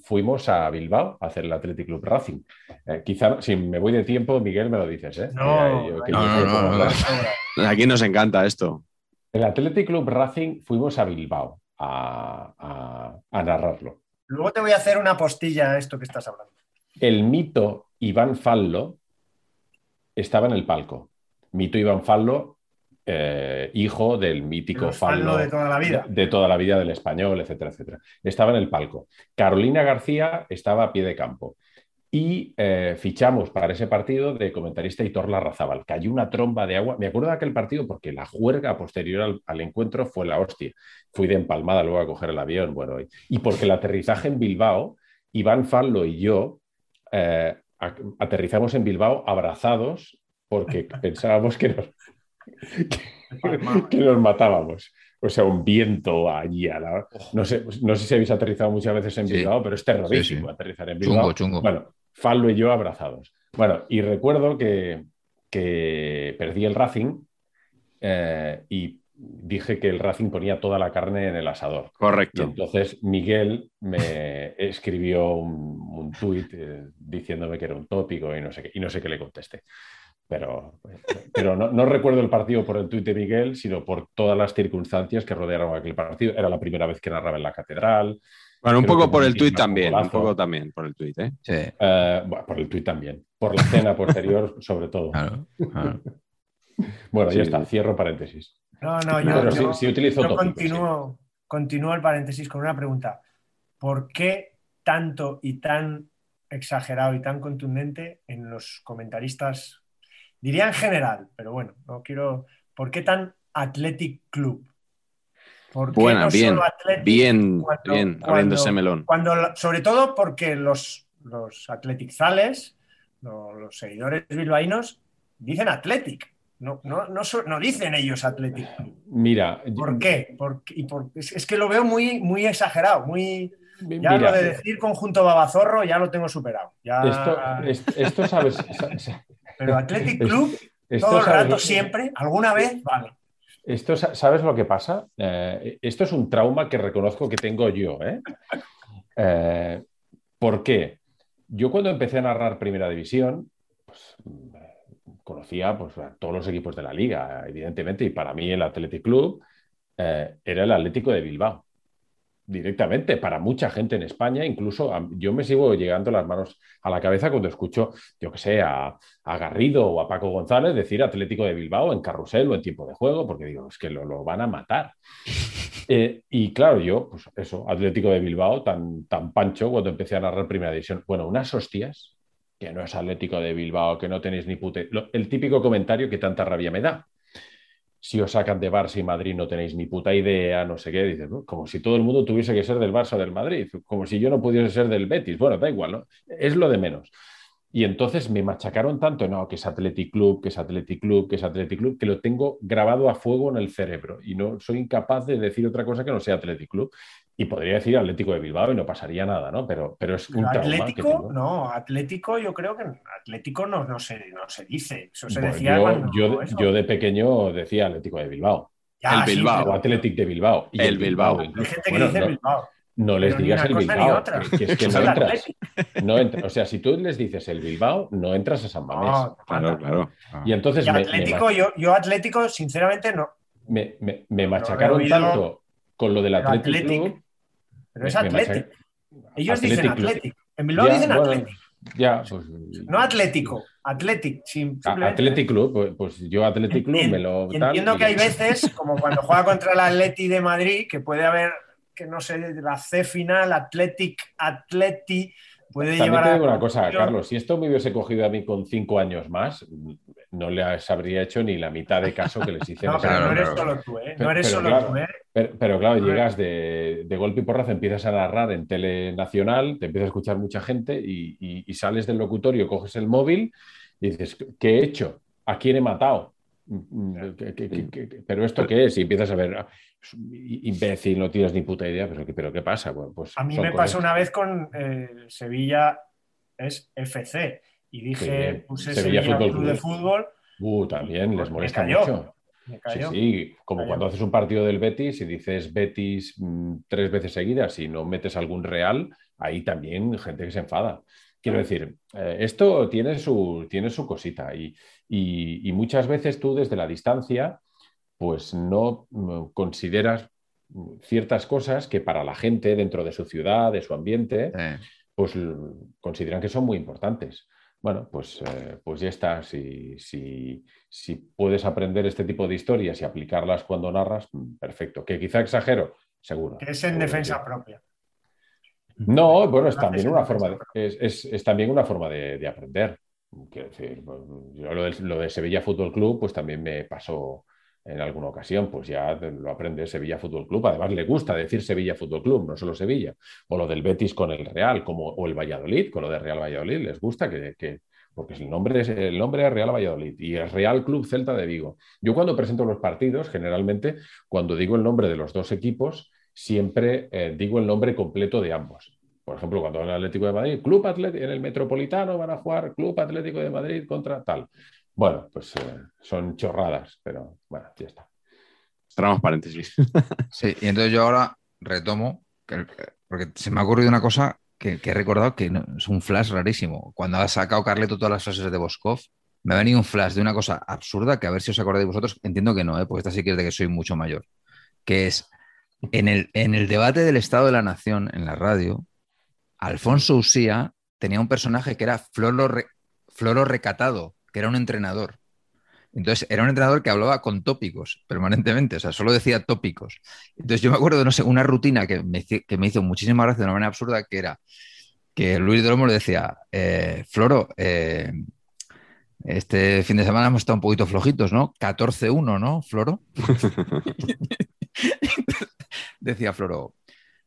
fuimos a Bilbao a hacer el Athletic Club Racing. Eh, quizá si me voy de tiempo, Miguel, me lo dices. ¿eh? No, no, no, Aquí nos encanta esto. El Athletic Club Racing fuimos a Bilbao a narrarlo. Luego te voy a hacer una postilla a esto que estás hablando. El mito Iván Fallo estaba en el palco. Mito Iván Fallo, eh, hijo del mítico Fallo, de toda la vida. De, toda la vida del español, etcétera, etcétera. Estaba en el palco. Carolina García estaba a pie de campo y eh, fichamos para ese partido de comentarista Hitor Larrazábal. Cayó una tromba de agua. Me acuerdo de aquel partido porque la juerga posterior al, encuentro fue la hostia. Fui de empalmada luego a coger el avión. Bueno, y, porque el aterrizaje en Bilbao, Iván Fallo y yo eh, aterrizamos en Bilbao abrazados porque pensábamos que nos, que, nos matábamos. O sea, un viento allí. A la... no, sé, no sé si habéis aterrizado muchas veces en Bilbao, pero es terrorísimo aterrizar en Bilbao. Chungo, chungo. Bueno, Fallo y yo abrazados. Bueno, y recuerdo que, que perdí el Racing eh, y dije que el Racing ponía toda la carne en el asador. Correcto. Y entonces Miguel me escribió un, un tuit eh, diciéndome que era un tópico y no sé qué, y no sé qué le contesté. Pero, pero no, no, recuerdo el partido por el tuit de Miguel, sino por todas las circunstancias que rodearon aquel partido. Era la primera vez que narraba en la catedral. Bueno, un poco por el tuit también, un poco también por el tuit, ¿eh? Sí. Eh, bueno, por el tuit también. Por la cena posterior, sobre todo. Claro, bueno, ya está, cierro paréntesis. No, no, yo, Pero yo, sí, utilizo yo continúo, continúo el paréntesis con una pregunta. ¿Por qué tanto y tan exagerado y tan contundente en los comentaristas? Diría en general, pero bueno, no quiero. ¿Por qué tan Athletic Club? Buena, bien, bien, bien, abriéndose melón. Cuando, sobre todo porque los, los Zales, los, seguidores bilbaínos, dicen Athletic. No, no, no, no, dicen ellos Athletic. Mira. ¿Por qué? y por, es, que lo veo muy, muy exagerado, muy. Ya lo de decir conjunto babazorro ya lo tengo superado. Esto, esto, sabes. Pero Athletic Club, todo el rato, siempre, alguna vez, vale. Esto, ¿Sabes lo que pasa? Eh, esto es un trauma que reconozco que tengo yo. ¿eh? ¿eh? por qué? Yo cuando empecé a narrar Primera División, pues, conocía pues, a todos los equipos de la liga, evidentemente, y para mí el Athletic Club era el Atlético de Bilbao directamente para mucha gente en España. Incluso yo me sigo llegando las manos a la cabeza cuando escucho, yo que sé, a, Garrido o a Paco González decir Atlético de Bilbao en carrusel o en tiempo de juego, porque digo, es que lo, van a matar. Eh, y claro, yo, pues eso, Atlético de Bilbao, tan, tan pancho cuando empecé a narrar primera división. Bueno, unas hostias, que no es Atlético de Bilbao, que no tenéis ni pute. el típico comentario que tanta rabia me da si os sacan de Barça y Madrid no tenéis ni puta idea, no sé qué, dices, como si todo el mundo tuviese que ser del Barça o del Madrid, como si yo no pudiese ser del Betis, bueno, da igual, ¿no? Es lo de menos. Y entonces me machacaron tanto, no, que es Athletic Club, que es Athletic Club, que es Athletic Club, que lo tengo grabado a fuego en el cerebro y no soy incapaz de decir otra cosa que no sea Athletic Club. Y podría decir Atlético de Bilbao y no pasaría nada, ¿no? Pero, pero es un Atlético, no, Atlético yo creo que Atlético no, no, se, no se dice. Eso se decía yo, yo, de pequeño decía Atlético de Bilbao. el Bilbao. O Atlético de Bilbao. el, Bilbao. Hay gente que dice Bilbao. No les digas el Bilbao, que, es que no entras. no O sea, si tú les dices el Bilbao, no entras a San Mamés. claro, claro. Y entonces. Atlético, yo, yo Atlético, sinceramente, no. Me, me, me machacaron tanto con lo del Pero Athletic, Club. Pero es Athletic. Ellos Athletic dicen Club. Athletic. En Bilbao Ya, dicen bueno, Athletic. Ya, pues, No Atlético, Athletic. a- simplemente. Athletic Club, pues, pues yo Athletic Club me lo. tal, entiendo y- que hay veces, como cuando juega contra el Atleti de Madrid, que puede haber, que no sé, la C final, Athletic, Atleti, puede También llevar te a. digo una cosa, Carlos, si esto me hubiese cogido a mí con cinco años más, no les habría hecho ni la mitad de caso que les hice. en No, pero no eres solo tú, ¿eh? No eres pero solo claro, tú, ¿eh? Pero, pero claro, llegas de, de golpe y porrazo, empiezas a narrar en tele nacional, te empieza a escuchar mucha gente y, y- y sales del locutorio, coges el móvil y dices, ¿qué he hecho? ¿A quién he matado? Mm, ¿Qué- qué- qué- qué- ¿Pero esto qué es? Y empiezas a ver, ah, imbécil, no tienes ni puta idea, pero, ¿qué- pero ¿qué pasa? Bueno, pues A mí me pasó una vez con eh, Sevilla, es FC, y dije, Sí, puse Sevilla Sevilla, Fútbol Club de Fútbol, Uh, también les Pues me molesta cayó. mucho. me Sí, cayó. sí, como Cayó. cuando haces un partido del Betis y dices Betis mm, tres veces seguidas y no metes algún Real, ahí también gente que se enfada. Quiero decir, eh, esto tiene su, tiene su cosita y, y- y muchas veces tú desde la distancia pues no mm, consideras mm, ciertas cosas que para la gente dentro de su ciudad, de su ambiente, Eh, pues consideran que son muy importantes. Bueno, pues, eh, pues ya está. Si, si, si puedes aprender este tipo de historias y aplicarlas cuando narras, mm, perfecto. Que quizá exagero, seguro. Que es en defensa propia. No, bueno, es también una forma de, es, es- es también una forma de, de aprender. Quiero decir, bueno, yo lo de, lo de Sevilla Fútbol Club, pues también me pasó en alguna ocasión, pues ya lo aprende Sevilla Fútbol Club. Además, le gusta decir Sevilla Fútbol Club, no solo Sevilla. O lo del Betis con el Real, como, o el Valladolid, con lo de Real Valladolid, les gusta que, que- porque el nombre, es, el nombre es Real Valladolid y el Real Club Celta de Vigo. Yo cuando presento los partidos, generalmente, cuando digo el nombre de los dos equipos, siempre eh, digo el nombre completo de ambos. Por ejemplo, cuando al Atlético de Madrid, Club Atlético, en el Metropolitano van a jugar Club Atlético de Madrid contra tal. Bueno, pues eh, son chorradas, pero bueno, ya está. Cerramos paréntesis. Sí, y entonces yo ahora retomo, que- porque se me ha ocurrido una cosa que, que he recordado que no- es un flash rarísimo. Cuando ha sacado Carleto todas las frases de Boscov, me ha venido un flash de una cosa absurda que a ver si os acordáis vosotros, entiendo que no, ¿eh? porque esta sí que es de que soy mucho mayor, que es en el, en el debate del Estado de la Nación en la radio, Alfonso Usía tenía un personaje que era Floro, Re- Floro Recatado, que era un entrenador. Entonces, era un entrenador que hablaba con tópicos permanentemente, o sea, solo decía tópicos. Entonces, yo me acuerdo de, no sé, una rutina que me, que me hizo muchísima gracia de una manera absurda, que era que Luis de Lomo le decía, eh, Floro, eh, este fin de semana hemos estado un poquito flojitos, ¿no? 14-1, ¿no, Floro? decía Floro,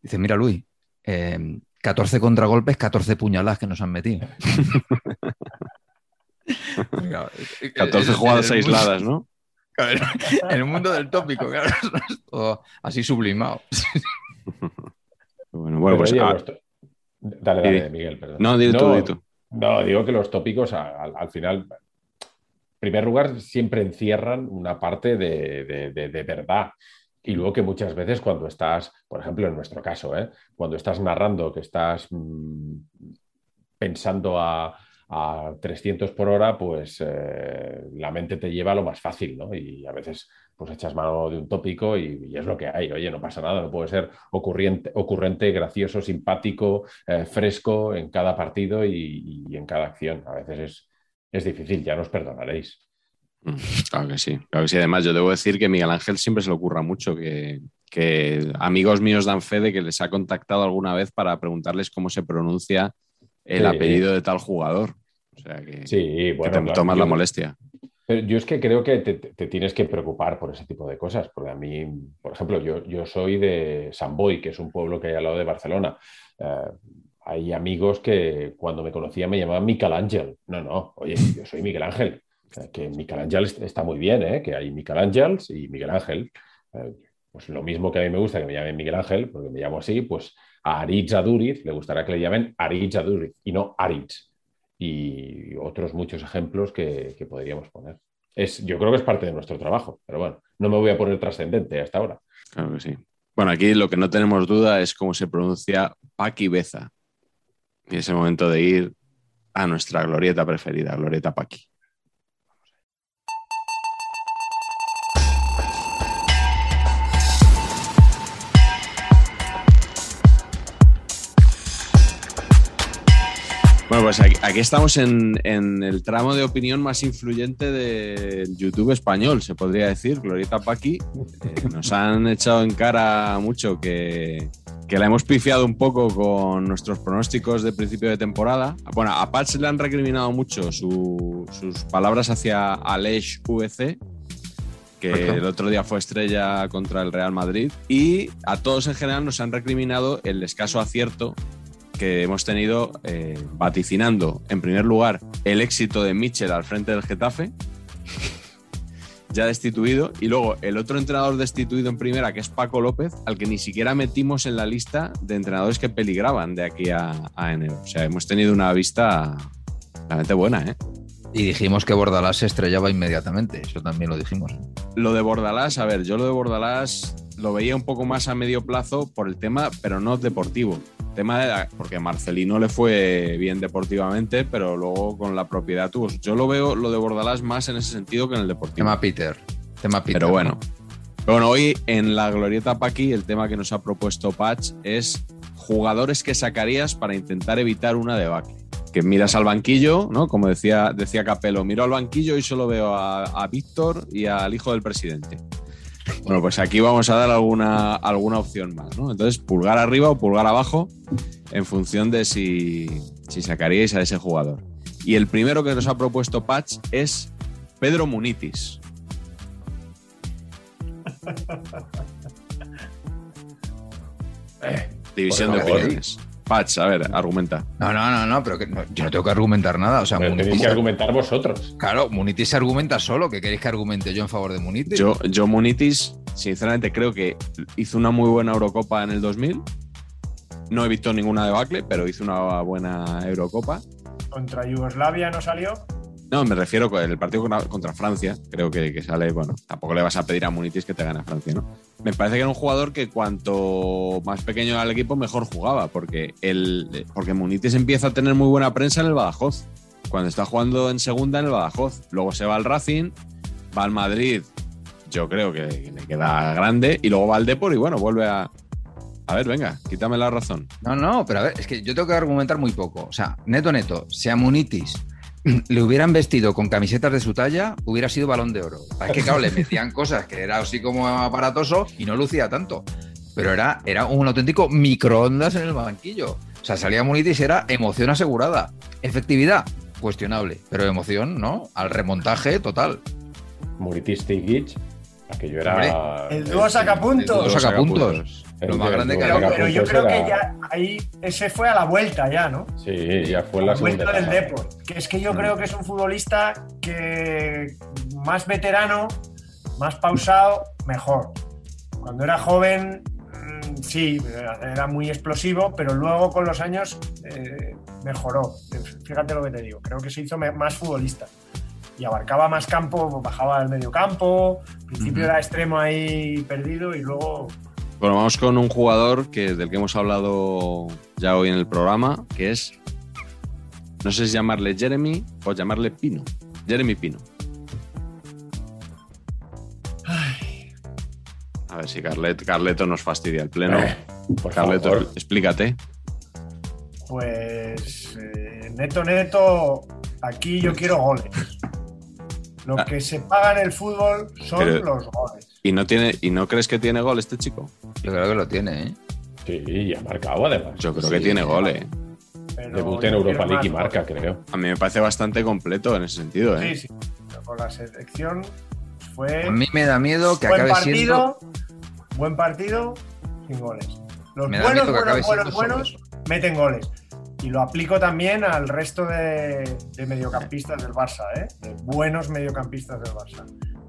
dice, mira, Luis, eh, 14 contragolpes, 14 puñaladas que nos han metido. 14 jugadas aisladas, ¿no? En el mundo del tópico, claro, es todo así sublimado. Bueno, bueno Pero, pues. oye, ah, to- Dale, dale, Miguel, perdón. no, di tú. No, digo que los tópicos al, al final, en primer lugar, siempre encierran una parte de, de- de- de verdad. Y luego que muchas veces cuando estás, por ejemplo, en nuestro caso, ¿eh? cuando estás narrando, que estás mm, pensando a, a 300 por hora, pues eh, la mente te lleva a lo más fácil, ¿no? Y a veces pues echas mano de un tópico y, es lo que hay. Oye, no pasa nada, no puede ser ocurriente, ocurrente gracioso, simpático, eh, fresco en cada partido y, y en cada acción. A veces es, es difícil, ya nos perdonaréis. Mm, Claro que sí, claro que sí. Además, yo debo decir que Miguel Ángel siempre se le ocurra mucho, que, que amigos míos dan fe de que les ha contactado alguna vez para preguntarles cómo se pronuncia el Sí. apellido de tal jugador. O sea que, Sí, que bueno, te claro, tomas yo- la molestia. Pero yo es que creo que te, tienes que preocupar por ese tipo de cosas, porque a mí, por ejemplo, yo, yo soy de San Boi, que es un pueblo que hay al lado de Barcelona. Eh, hay amigos que cuando me conocían me llamaban Miquel Ángel. No, no, oye, yo soy Miguel Ángel. Que Miquel Ángel est- está muy bien, ¿eh? que hay Miquel Ángels y Miguel Ángel. Pues lo mismo que a mí me gusta que me llamen Miguel Ángel, porque me llamo así, pues a Aritz Aduriz le gustará que le llamen Aritz Aduriz y no Aritz y otros muchos ejemplos que, que podríamos poner. Es, yo creo que es parte de nuestro trabajo, pero bueno, no me voy a poner trascendente hasta ahora. Claro que sí. Bueno, aquí lo que no tenemos duda es cómo se pronuncia Paqui Beza. Y es el momento de ir a nuestra glorieta preferida, Glorieta Paqui. Bueno, pues aquí, aquí estamos en, en el tramo de opinión más influyente del YouTube español, se podría decir. Glorieta Paqui. Eh, nos han echado en cara mucho que, que la hemos pifiado un poco con nuestros pronósticos de principio de temporada. Bueno, a Patch le han recriminado mucho su- sus palabras hacia Aleix VC, que el otro día fue estrella contra el Real Madrid. Y a todos en general nos han recriminado el escaso acierto que hemos tenido eh, vaticinando, en primer lugar, el éxito de Mitchell al frente del Getafe, ya destituido, y luego el otro entrenador destituido en primera, que es Paco López, al que ni siquiera metimos en la lista de entrenadores que peligraban de aquí a, a enero. O sea, hemos tenido una vista realmente buena, ¿eh? Y dijimos que Bordalás se estrellaba inmediatamente. Eso también lo dijimos. Lo de Bordalás, a ver, yo lo de Bordalás lo veía un poco más a medio plazo por el tema, pero no deportivo. Tema de la- porque Marcelino le fue bien deportivamente, pero luego con la propiedad tuvo. Yo lo veo lo de Bordalás más en ese sentido que en el deportivo. Tema Peter. Tema Peter. pero bueno. ¿no? Pero bueno, hoy en la Glorieta Paqui, el tema que nos ha propuesto Patch es jugadores que sacarías para intentar evitar una debacle. Que miras al banquillo, ¿no? Como decía, decía Capello, miro al banquillo y solo veo a, a Víctor y al hijo del presidente. Bueno, pues aquí vamos a dar alguna, alguna opción más, ¿no? Entonces, pulgar arriba o pulgar abajo en función de si, si sacaríais a ese jugador. Y el primero que nos ha propuesto Patch es Pedro Munitis. División de opiniones. Patch, a ver, argumenta. No, no, no, no, pero que no, yo no tengo que argumentar nada. O sea, Pero tenéis que argumentar vosotros. claro, Munitis se argumenta solo. ¿Qué queréis que argumente yo en favor de Munitis? Yo, yo Munitis, sinceramente, creo que hizo una muy buena Eurocopa en el 2000. No he visto ninguna debacle, pero hizo una buena Eurocopa. Contra Yugoslavia no salió. No, me refiero con el partido contra, Francia. Creo que, que sale, bueno, tampoco le vas a pedir a Munitis que te gane a Francia, ¿no? Me parece que era un jugador que cuanto más pequeño era el equipo, mejor jugaba, porque, el, porque Munitis empieza a tener muy buena prensa en el Badajoz. Cuando está jugando en segunda en el Badajoz. Luego se va al Racing, va al Madrid, yo creo que, le queda grande, y luego va al Depor y bueno, vuelve a. A ver, venga, quítame la razón. No, no, pero a ver, es que yo tengo que argumentar muy poco. O sea, neto, neto, si a Munitis le hubieran vestido con camisetas de su talla, hubiera sido balón de oro. Es que, claro, le metían cosas que era así como aparatoso y no lucía tanto. Pero era, era un auténtico microondas en el banquillo. O sea, salía Munitis y era emoción asegurada. Efectividad, cuestionable. Pero emoción, ¿no? Al remontaje total. Munitis Tigic, aquello era. El dúo sacapuntos. Los Dos sacapuntos. Lo más del grande que Pero, yo creo que ya ahí ese fue a la vuelta ya, ¿no? Sí, ya fue la segunda. vuelta del etapa. Depor. Que es que yo creo que es un futbolista que más veterano, más pausado, mejor. Cuando era joven, mm, sí, era muy explosivo, pero luego con los años eh, mejoró. Fíjate lo que te digo, creo que se hizo más futbolista. Y abarcaba más campo, bajaba al medio campo, al principio era extremo ahí perdido y luego Bueno, vamos con un jugador que, del que hemos hablado ya hoy en el programa, que es, no sé si llamarle Jeremy o llamarle Pino. Jeremy Pino. A ver si Carlet, Carleto nos fastidia el pleno. Eh, por Carleto, favor. explícate. Pues eh, neto, neto, aquí yo quiero goles. Lo Ah. que se paga en el fútbol son Pero- los goles. ¿Y no, tiene, ¿Y no crees que tiene gol este chico? Yo creo que lo tiene, ¿eh? Sí, y ha marcado además. Yo creo Sí, que tiene gol, ¿eh? Debuta en Europa League y marca, creo. A mí me parece bastante completo en ese sentido, ¿eh? Sí, sí. Con la selección fue A mí me da miedo que buen acabe siendo. partido, buen partido, sin goles. Los Me buenos, buenos, siendo buenos, buenos meten goles. Y lo aplico también al resto de, de mediocampistas del Barça, ¿eh? de buenos mediocampistas del Barça.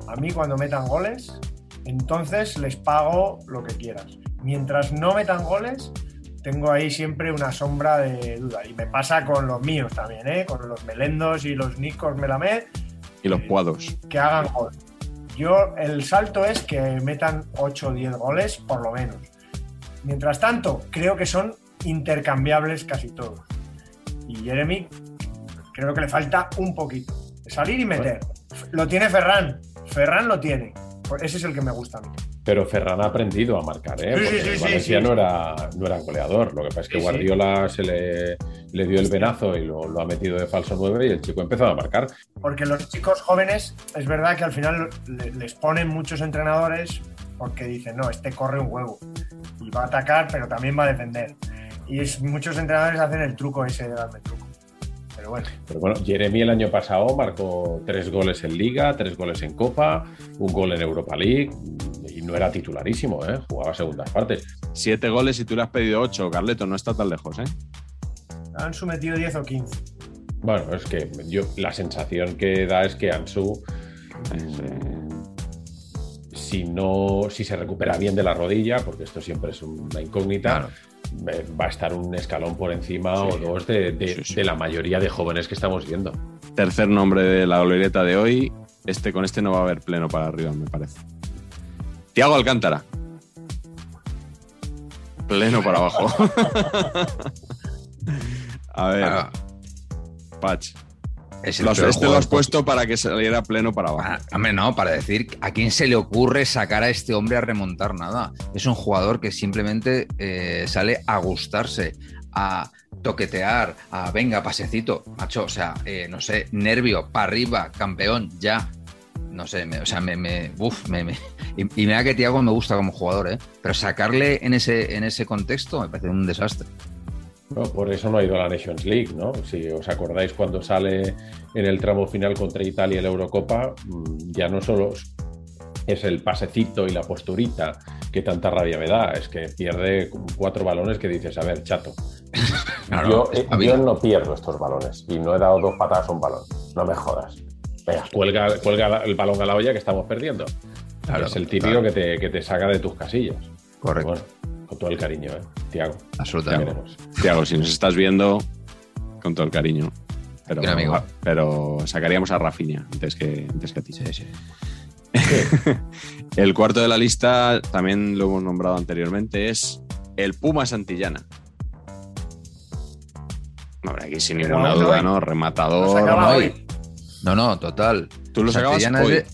A mí cuando metan goles, entonces les pago lo que quieras. Mientras no metan goles, tengo ahí siempre una sombra de duda. Y me pasa con los míos también, ¿eh? con los Melendos y los Nicos Melamed, Y los cuadros. que hagan gol. Yo, el salto es que metan 8 o 10 goles, por lo menos. Mientras tanto, creo que son intercambiables casi todos. Y Jeremy, creo que le falta un poquito. Salir y meter. Lo tiene Ferran. Ferran lo tiene. Ese es el que me gusta a mí. pero Ferran ha aprendido a marcar, ¿eh? Sí, sí, Porque sí, Valencia no era, no era goleador. Lo que pasa es que. Guardiola se le, le dio el venazo y lo, lo ha metido de falso 9 y el chico empezó a marcar. Porque los chicos jóvenes, es verdad que al final le- les ponen muchos entrenadores porque dicen, no, este corre un huevo y va a atacar, pero también va a defender. Y es- muchos entrenadores hacen el truco ese de darme truco. Pero bueno, Pero bueno, Jeremy el año pasado marcó tres goles en Liga, tres goles en Copa, un gol en Europa League y no era titularísimo, ¿eh? jugaba segundas partes. Siete goles y tú le has pedido ocho, Carleto, no está tan lejos, ¿eh? han sometido 10 o 15. Bueno, es que yo la sensación que da es que Ansu, si no, si se recupera bien de la rodilla, porque esto siempre es una incógnita, va a estar un escalón por encima o dos de, de- Sí, sí. de la mayoría de jóvenes que estamos viendo. Tercer nombre de la glorieta de hoy. Este con este no va a haber pleno para arriba, me parece. Tiago Alcántara. Pleno para abajo. a ver, Ah, Patch. Es Lo has- este lo has puesto para que saliera pleno para abajo. Ah, hombre, no, para decir a quién se le ocurre sacar a este hombre a remontar nada. Es un jugador que simplemente eh, sale a gustarse, a toquetear, a venga, pasecito, macho, o sea, eh, no sé, nervio, para arriba, campeón, ya. No sé, me- o sea, me, me, uf, me, me- y, y mira que Tiago me gusta como jugador, ¿eh? Pero sacarle en ese, en ese contexto me parece un desastre. No, por eso no ha ido a la Nations League, ¿no? Si os acordáis cuando sale en el tramo final contra Italia la Eurocopa, mm, ya no solo es el pasecito y la posturita que tanta rabia me da, es que pierde cuatro balones que dices, a ver, chato, Claro, yo, eh, yo no pierdo estos balones y no he dado dos patadas a un balón, no me jodas. Venga, cuelga, cuelga el balón a la olla que estamos perdiendo. Claro, es el típico claro. que, te, que te saca de tus casillas. Correcto. Bueno, con todo el cariño, ¿eh? Tiago, te Absolutamente. Tiago, si nos estás viendo, con todo el cariño. Pero, amigo. pero sacaríamos a Rafinha antes que, antes que a ti. Sí, sí. El cuarto de la lista, también lo hemos nombrado anteriormente, es el Puma Santillana. Hombre, aquí sin Pero ninguna duda, hoy. ¿no? Rematador. ¿no? hoy. No, no, total. Tú lo sacabas Santillana es hoy. de-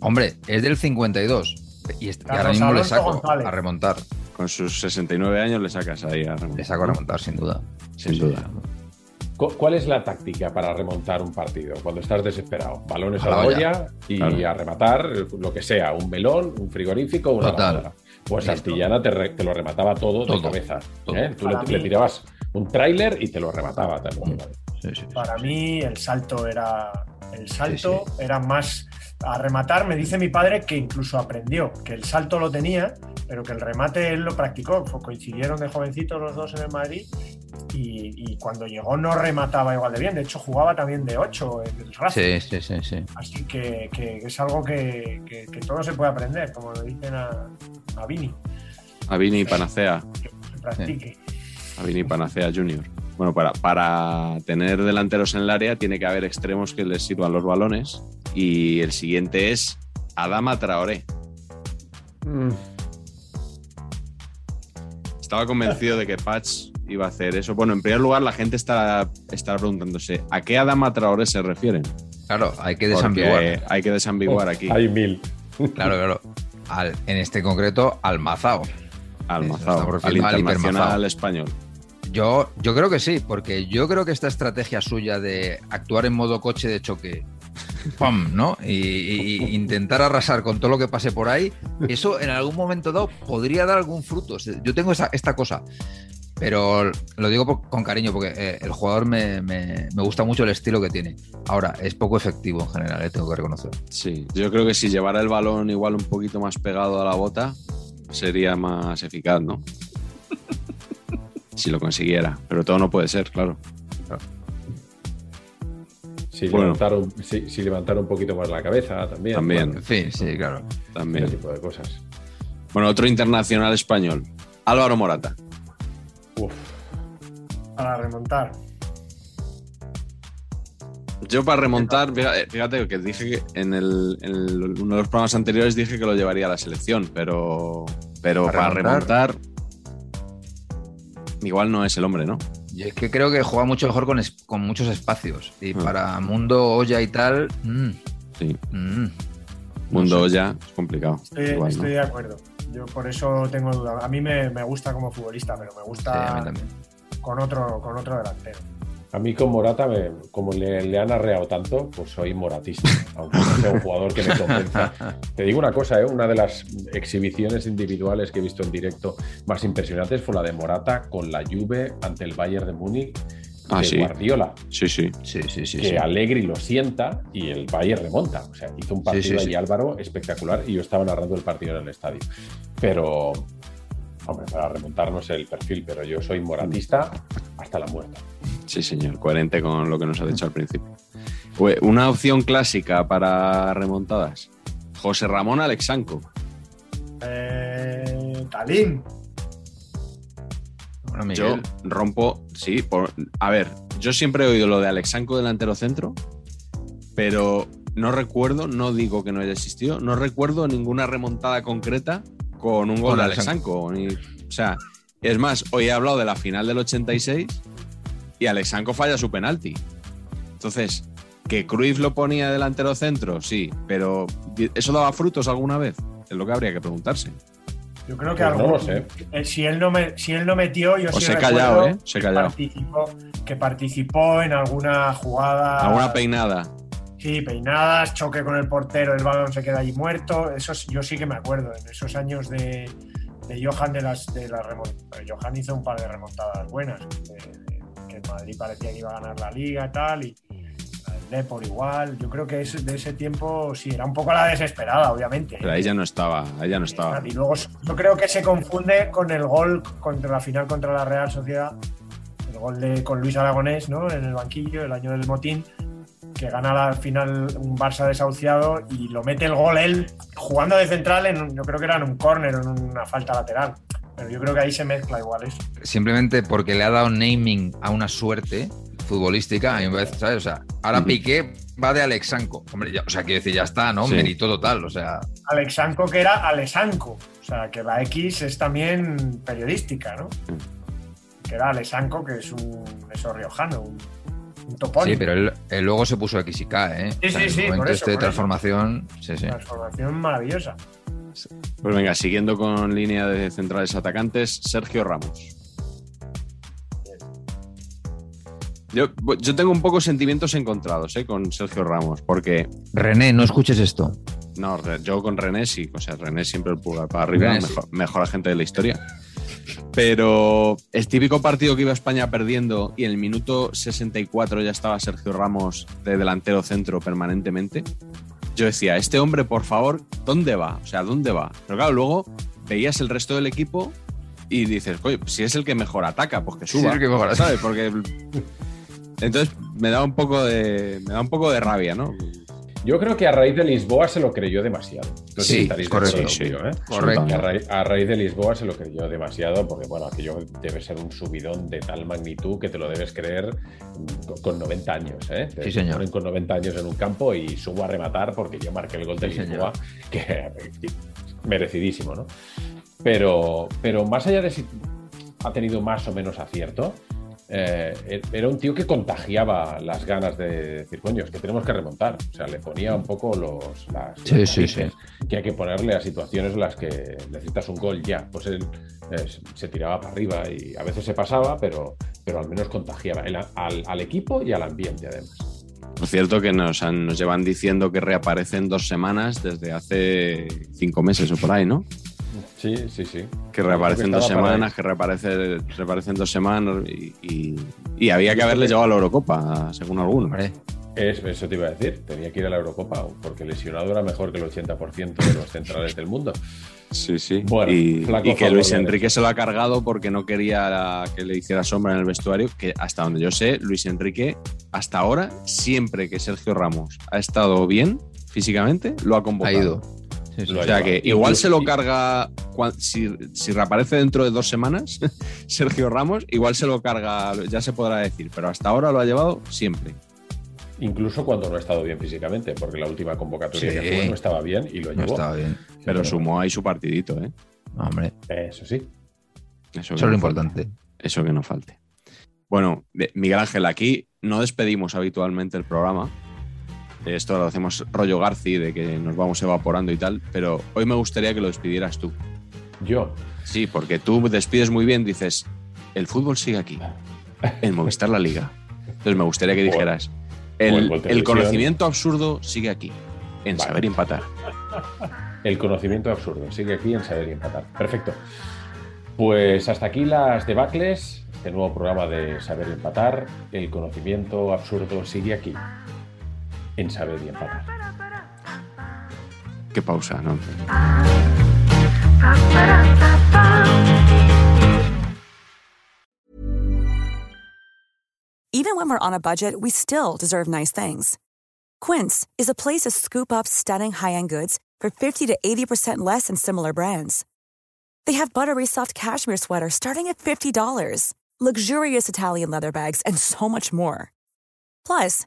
hombre, es del 52. Y, est- y ahora mismo le saco González. a remontar. Con sus 69 años le sacas ahí a remontar. Le saco a remontar, sin duda. Sin Sí, duda. sí. ¿Cuál es la táctica para remontar un partido cuando estás desesperado? Balones A a la la olla. olla y Claro. a rematar lo que sea, un melón, un frigorífico, una Total. Pues Listo. Santillana te, re- te lo remataba todo, Todo. de cabeza. Todo. ¿eh? Tú le, tirabas un tráiler y te lo remataba también. Sí, sí, sí. Para mí el salto era el salto era más a rematar. Me dice mi padre que incluso aprendió que el salto lo tenía, pero que el remate él lo practicó. Coincidieron de jovencitos los dos en el Madrid y, y cuando llegó no remataba igual de bien. De hecho jugaba también de 8 en el Racing. Sí, sí, sí, sí. Así que, que es algo que, que- que todo se puede aprender, como le dicen a, a Vini, A Vini Panacea. que se practique. A Vini Panacea Junior. Bueno, para, para tener delanteros en el área tiene que haber extremos que les sirvan los balones. Y el siguiente es Adama Traoré. Estaba convencido de que Patch iba a hacer eso. Bueno, en primer lugar, la gente está, está preguntándose ¿a qué Adama Traoré se refieren? Claro, hay que Porque desambiguar. hay que desambiguar aquí. Hay mil. Claro, claro. Al- en este concreto, al Mazao. Al Mazao, al internacional español. Yo, yo creo que sí, porque yo creo que esta estrategia suya de actuar en modo coche de choque, ¡pam! ¿no? Y, intentar arrasar con todo lo que pase por ahí, eso en algún momento dado podría dar algún fruto. Yo tengo esa- esta cosa, pero lo digo con cariño porque eh, el jugador me, me- me gusta mucho el estilo que tiene. Ahora, es poco efectivo en general, eh, tengo que reconocer. Sí, yo creo que si llevara el balón igual un poquito más pegado a la bota, sería más eficaz, ¿no? Si lo consiguiera. Pero todo no puede ser, claro. Si, Bueno. levantar un, si, si levantar un poquito más la cabeza también. También. Bueno, fin, sí, claro. También. ese tipo de cosas. Bueno, otro internacional español, Álvaro Morata. Uf, Para remontar. Yo para remontar, fíjate fíjate que dije que en, el, en el- uno de los programas anteriores dije que lo llevaría a la selección, pero, pero Para para, remontar. remontar, igual no es el hombre, ¿no? Yo es que creo que juega mucho mejor con, es- con muchos espacios. Y Ah. para mundo olla y tal, mm, Sí. mm. Mundo ya es complicado. Estoy, Igual, ¿no? estoy de acuerdo. Yo por eso tengo duda. A mí me, me gusta como futbolista, pero me gusta con otro, con otro delantero. A mí con Morata, me- como le, le han arreado tanto, pues soy moratista, aunque no sea un jugador que me convenza. Te digo una cosa, ¿eh? una de las exhibiciones individuales que he visto en directo más impresionantes fue la de Morata con la Juve ante el Bayern de Múnich Ah, de sí. Guardiola, Sí, sí. Sí, sí, sí. que sí. Allegri lo sienta y el Bayern remonta. O sea, hizo un partido Sí, sí, ahí sí. Álvaro espectacular y yo estaba narrando el partido en el estadio. Pero, hombre, para remontar no sé el perfil, pero yo soy moratista hasta la muerte. Sí, señor. Coherente con lo que nos ha dicho al principio. Una opción clásica para remontadas. José Ramón Alexanco. Eh, Talín. Bueno, Yo rompo, sí, por, a ver, yo siempre he oído lo de Alexanco delantero centro, pero no recuerdo, no digo que no haya existido, no recuerdo ninguna remontada concreta con un gol Con de Alexanco. Alexanco. ni- o sea, es más, hoy he hablado de la final del 86 y Alexanco falla su penalti. Entonces, que Cruyff lo ponía delantero centro, sí, pero ¿eso daba frutos alguna vez? Es lo que habría que preguntarse. Yo creo que Pues no algún- lo sé. eh, si, él no me, si él no metió, yo Os sí he recuerdo callado, ¿eh? Os he que callado. Participó, que participó en alguna jugada. Alguna peinada. Sí, peinadas, choque con el portero, el balón se queda allí muerto. Eso sí- yo sí que me acuerdo, en esos años de, de Johan de las, de las remontadas. Johan hizo un par de remontadas buenas, de- que el Madrid parecía que iba a ganar la liga y tal, y el Depor igual. Yo creo que es, de ese tiempo sí, era un poco la desesperada, obviamente. Pero ahí ya no estaba, ahí ya no estaba. Y luego yo creo que se confunde con el gol contra la final contra la Real Sociedad, el gol de con Luis Aragonés, ¿no? En el banquillo, el año del motín, que gana la final un Barça desahuciado y lo mete el gol él jugando de central en yo creo que era en un córner o en una falta lateral. Pero yo creo que ahí se mezcla igual eso. simplemente porque le ha dado naming a una suerte futbolística, a mí me parece, ¿sabes? O sea, ahora. Piqué va de Alexanco. Hombre, ya- o sea, quiero decir, ya está, ¿no? Sí. Mérito total, o sea, Alexanco que era Alexanco, o sea que la X es también periodística, ¿no? Que era Alexanco, que es un eso riojano, un, un topónimo. sí, pero él, él luego se puso X y K, ¿eh? Sí, O sea, sí, sí, momento por eso, este de por eso. transformación, sí, sí. Transformación maravillosa. Pues venga, siguiendo con línea de centrales atacantes, Sergio Ramos. Yo, yo tengo un poco sentimientos encontrados ¿eh? con Sergio Ramos, porque René, no escuches esto. no, yo con René sí, o sea, René siempre el pulgar para arriba, mejor, mejor agente de la historia. Pero el típico partido que iba España perdiendo y en el minuto 64 ya estaba Sergio Ramos de delantero centro permanentemente. Yo decía, este hombre, por favor, ¿dónde va? O sea, ¿dónde va? Pero claro, luego veías el resto del equipo y dices, oye, si es el que mejor ataca, pues que Sí, suba. es el que mejor ataca. ¿sabes? Porque entonces me da un poco de me da un poco de rabia, ¿no? Yo creo que a raíz de Lisboa se lo creyó demasiado. No sé Sí, si correcto. Sí, ¿eh? Correcto. A, raíz, a raíz de Lisboa se lo creyó demasiado porque, bueno, aquello debe ser un subidón de tal magnitud que te lo debes creer con- con 90 años, ¿eh? Te Sí, señor. con 90 años en un campo y subo a rematar porque yo marqué el gol de Sí, Lisboa, que merecidísimo, ¿no? Pero, pero más allá de si ha tenido más o menos acierto, eh, era un tío que contagiaba las ganas de decir, coño, es que tenemos que remontar. O sea, le ponía un poco los, las, Sí, las sí, narices que hay que ponerle a situaciones en las que necesitas un gol ya. Pues él eh, se tiraba para arriba y a veces se pasaba, pero, pero al menos contagiaba el- al, al equipo y al ambiente, además. Por cierto, que nos, han- nos llevan diciendo que reaparece en dos semanas desde hace cinco meses o por ahí, ¿no? Sí, sí, sí. Que reaparece en dos semanas, que reaparece, reaparece en dos semanas y, y- y había que haberle llevado a la Eurocopa, según algunos. Eso te iba a decir, tenía que ir a la Eurocopa porque lesionado era mejor que el 80% de los centrales del mundo. Sí, sí. Bueno, y, que Luis Enrique se lo ha cargado porque no quería que le hiciera sombra en el vestuario, que hasta donde yo sé, Luis Enrique, hasta ahora, siempre que Sergio Ramos ha estado bien físicamente, lo ha ha convocado. ido. Sí, sí. Lo O sea que igual se lo carga, si, si reaparece dentro de dos semanas, Sergio Ramos, igual se lo carga, ya se podrá decir, pero hasta ahora lo ha llevado siempre. Incluso cuando no ha estado bien físicamente, porque la última convocatoria Sí. que fue no estaba bien y lo No llevó. estaba bien. Pero sumó ahí su partidito, ¿eh? Hombre, Eso sí. Eso, es no lo falte. importante. Eso que no falte. Bueno, Miguel Ángel, aquí no despedimos habitualmente el programa, esto lo hacemos rollo Garci, de que nos vamos evaporando y tal, pero hoy me gustaría que lo despidieras tú. Yo. Sí, porque tú despides muy bien, dices, el fútbol sigue aquí, en Movistar la Liga. Entonces me gustaría que dijeras, el, el conocimiento absurdo sigue aquí, en Vale. saber empatar. El conocimiento absurdo sigue aquí en Saber Empatar. Perfecto. Pues hasta aquí las debacles, este nuevo programa de Saber Empatar. El conocimiento absurdo sigue aquí en Saber y Empatar. Qué pausa, ¿no? Even when we're on a budget, we still deserve nice things. Quince is a place to scoop up stunning high-end goods for 50 to 80% less than similar brands. They have buttery soft cashmere sweaters starting at $50, luxurious Italian leather bags, and so much more. Plus,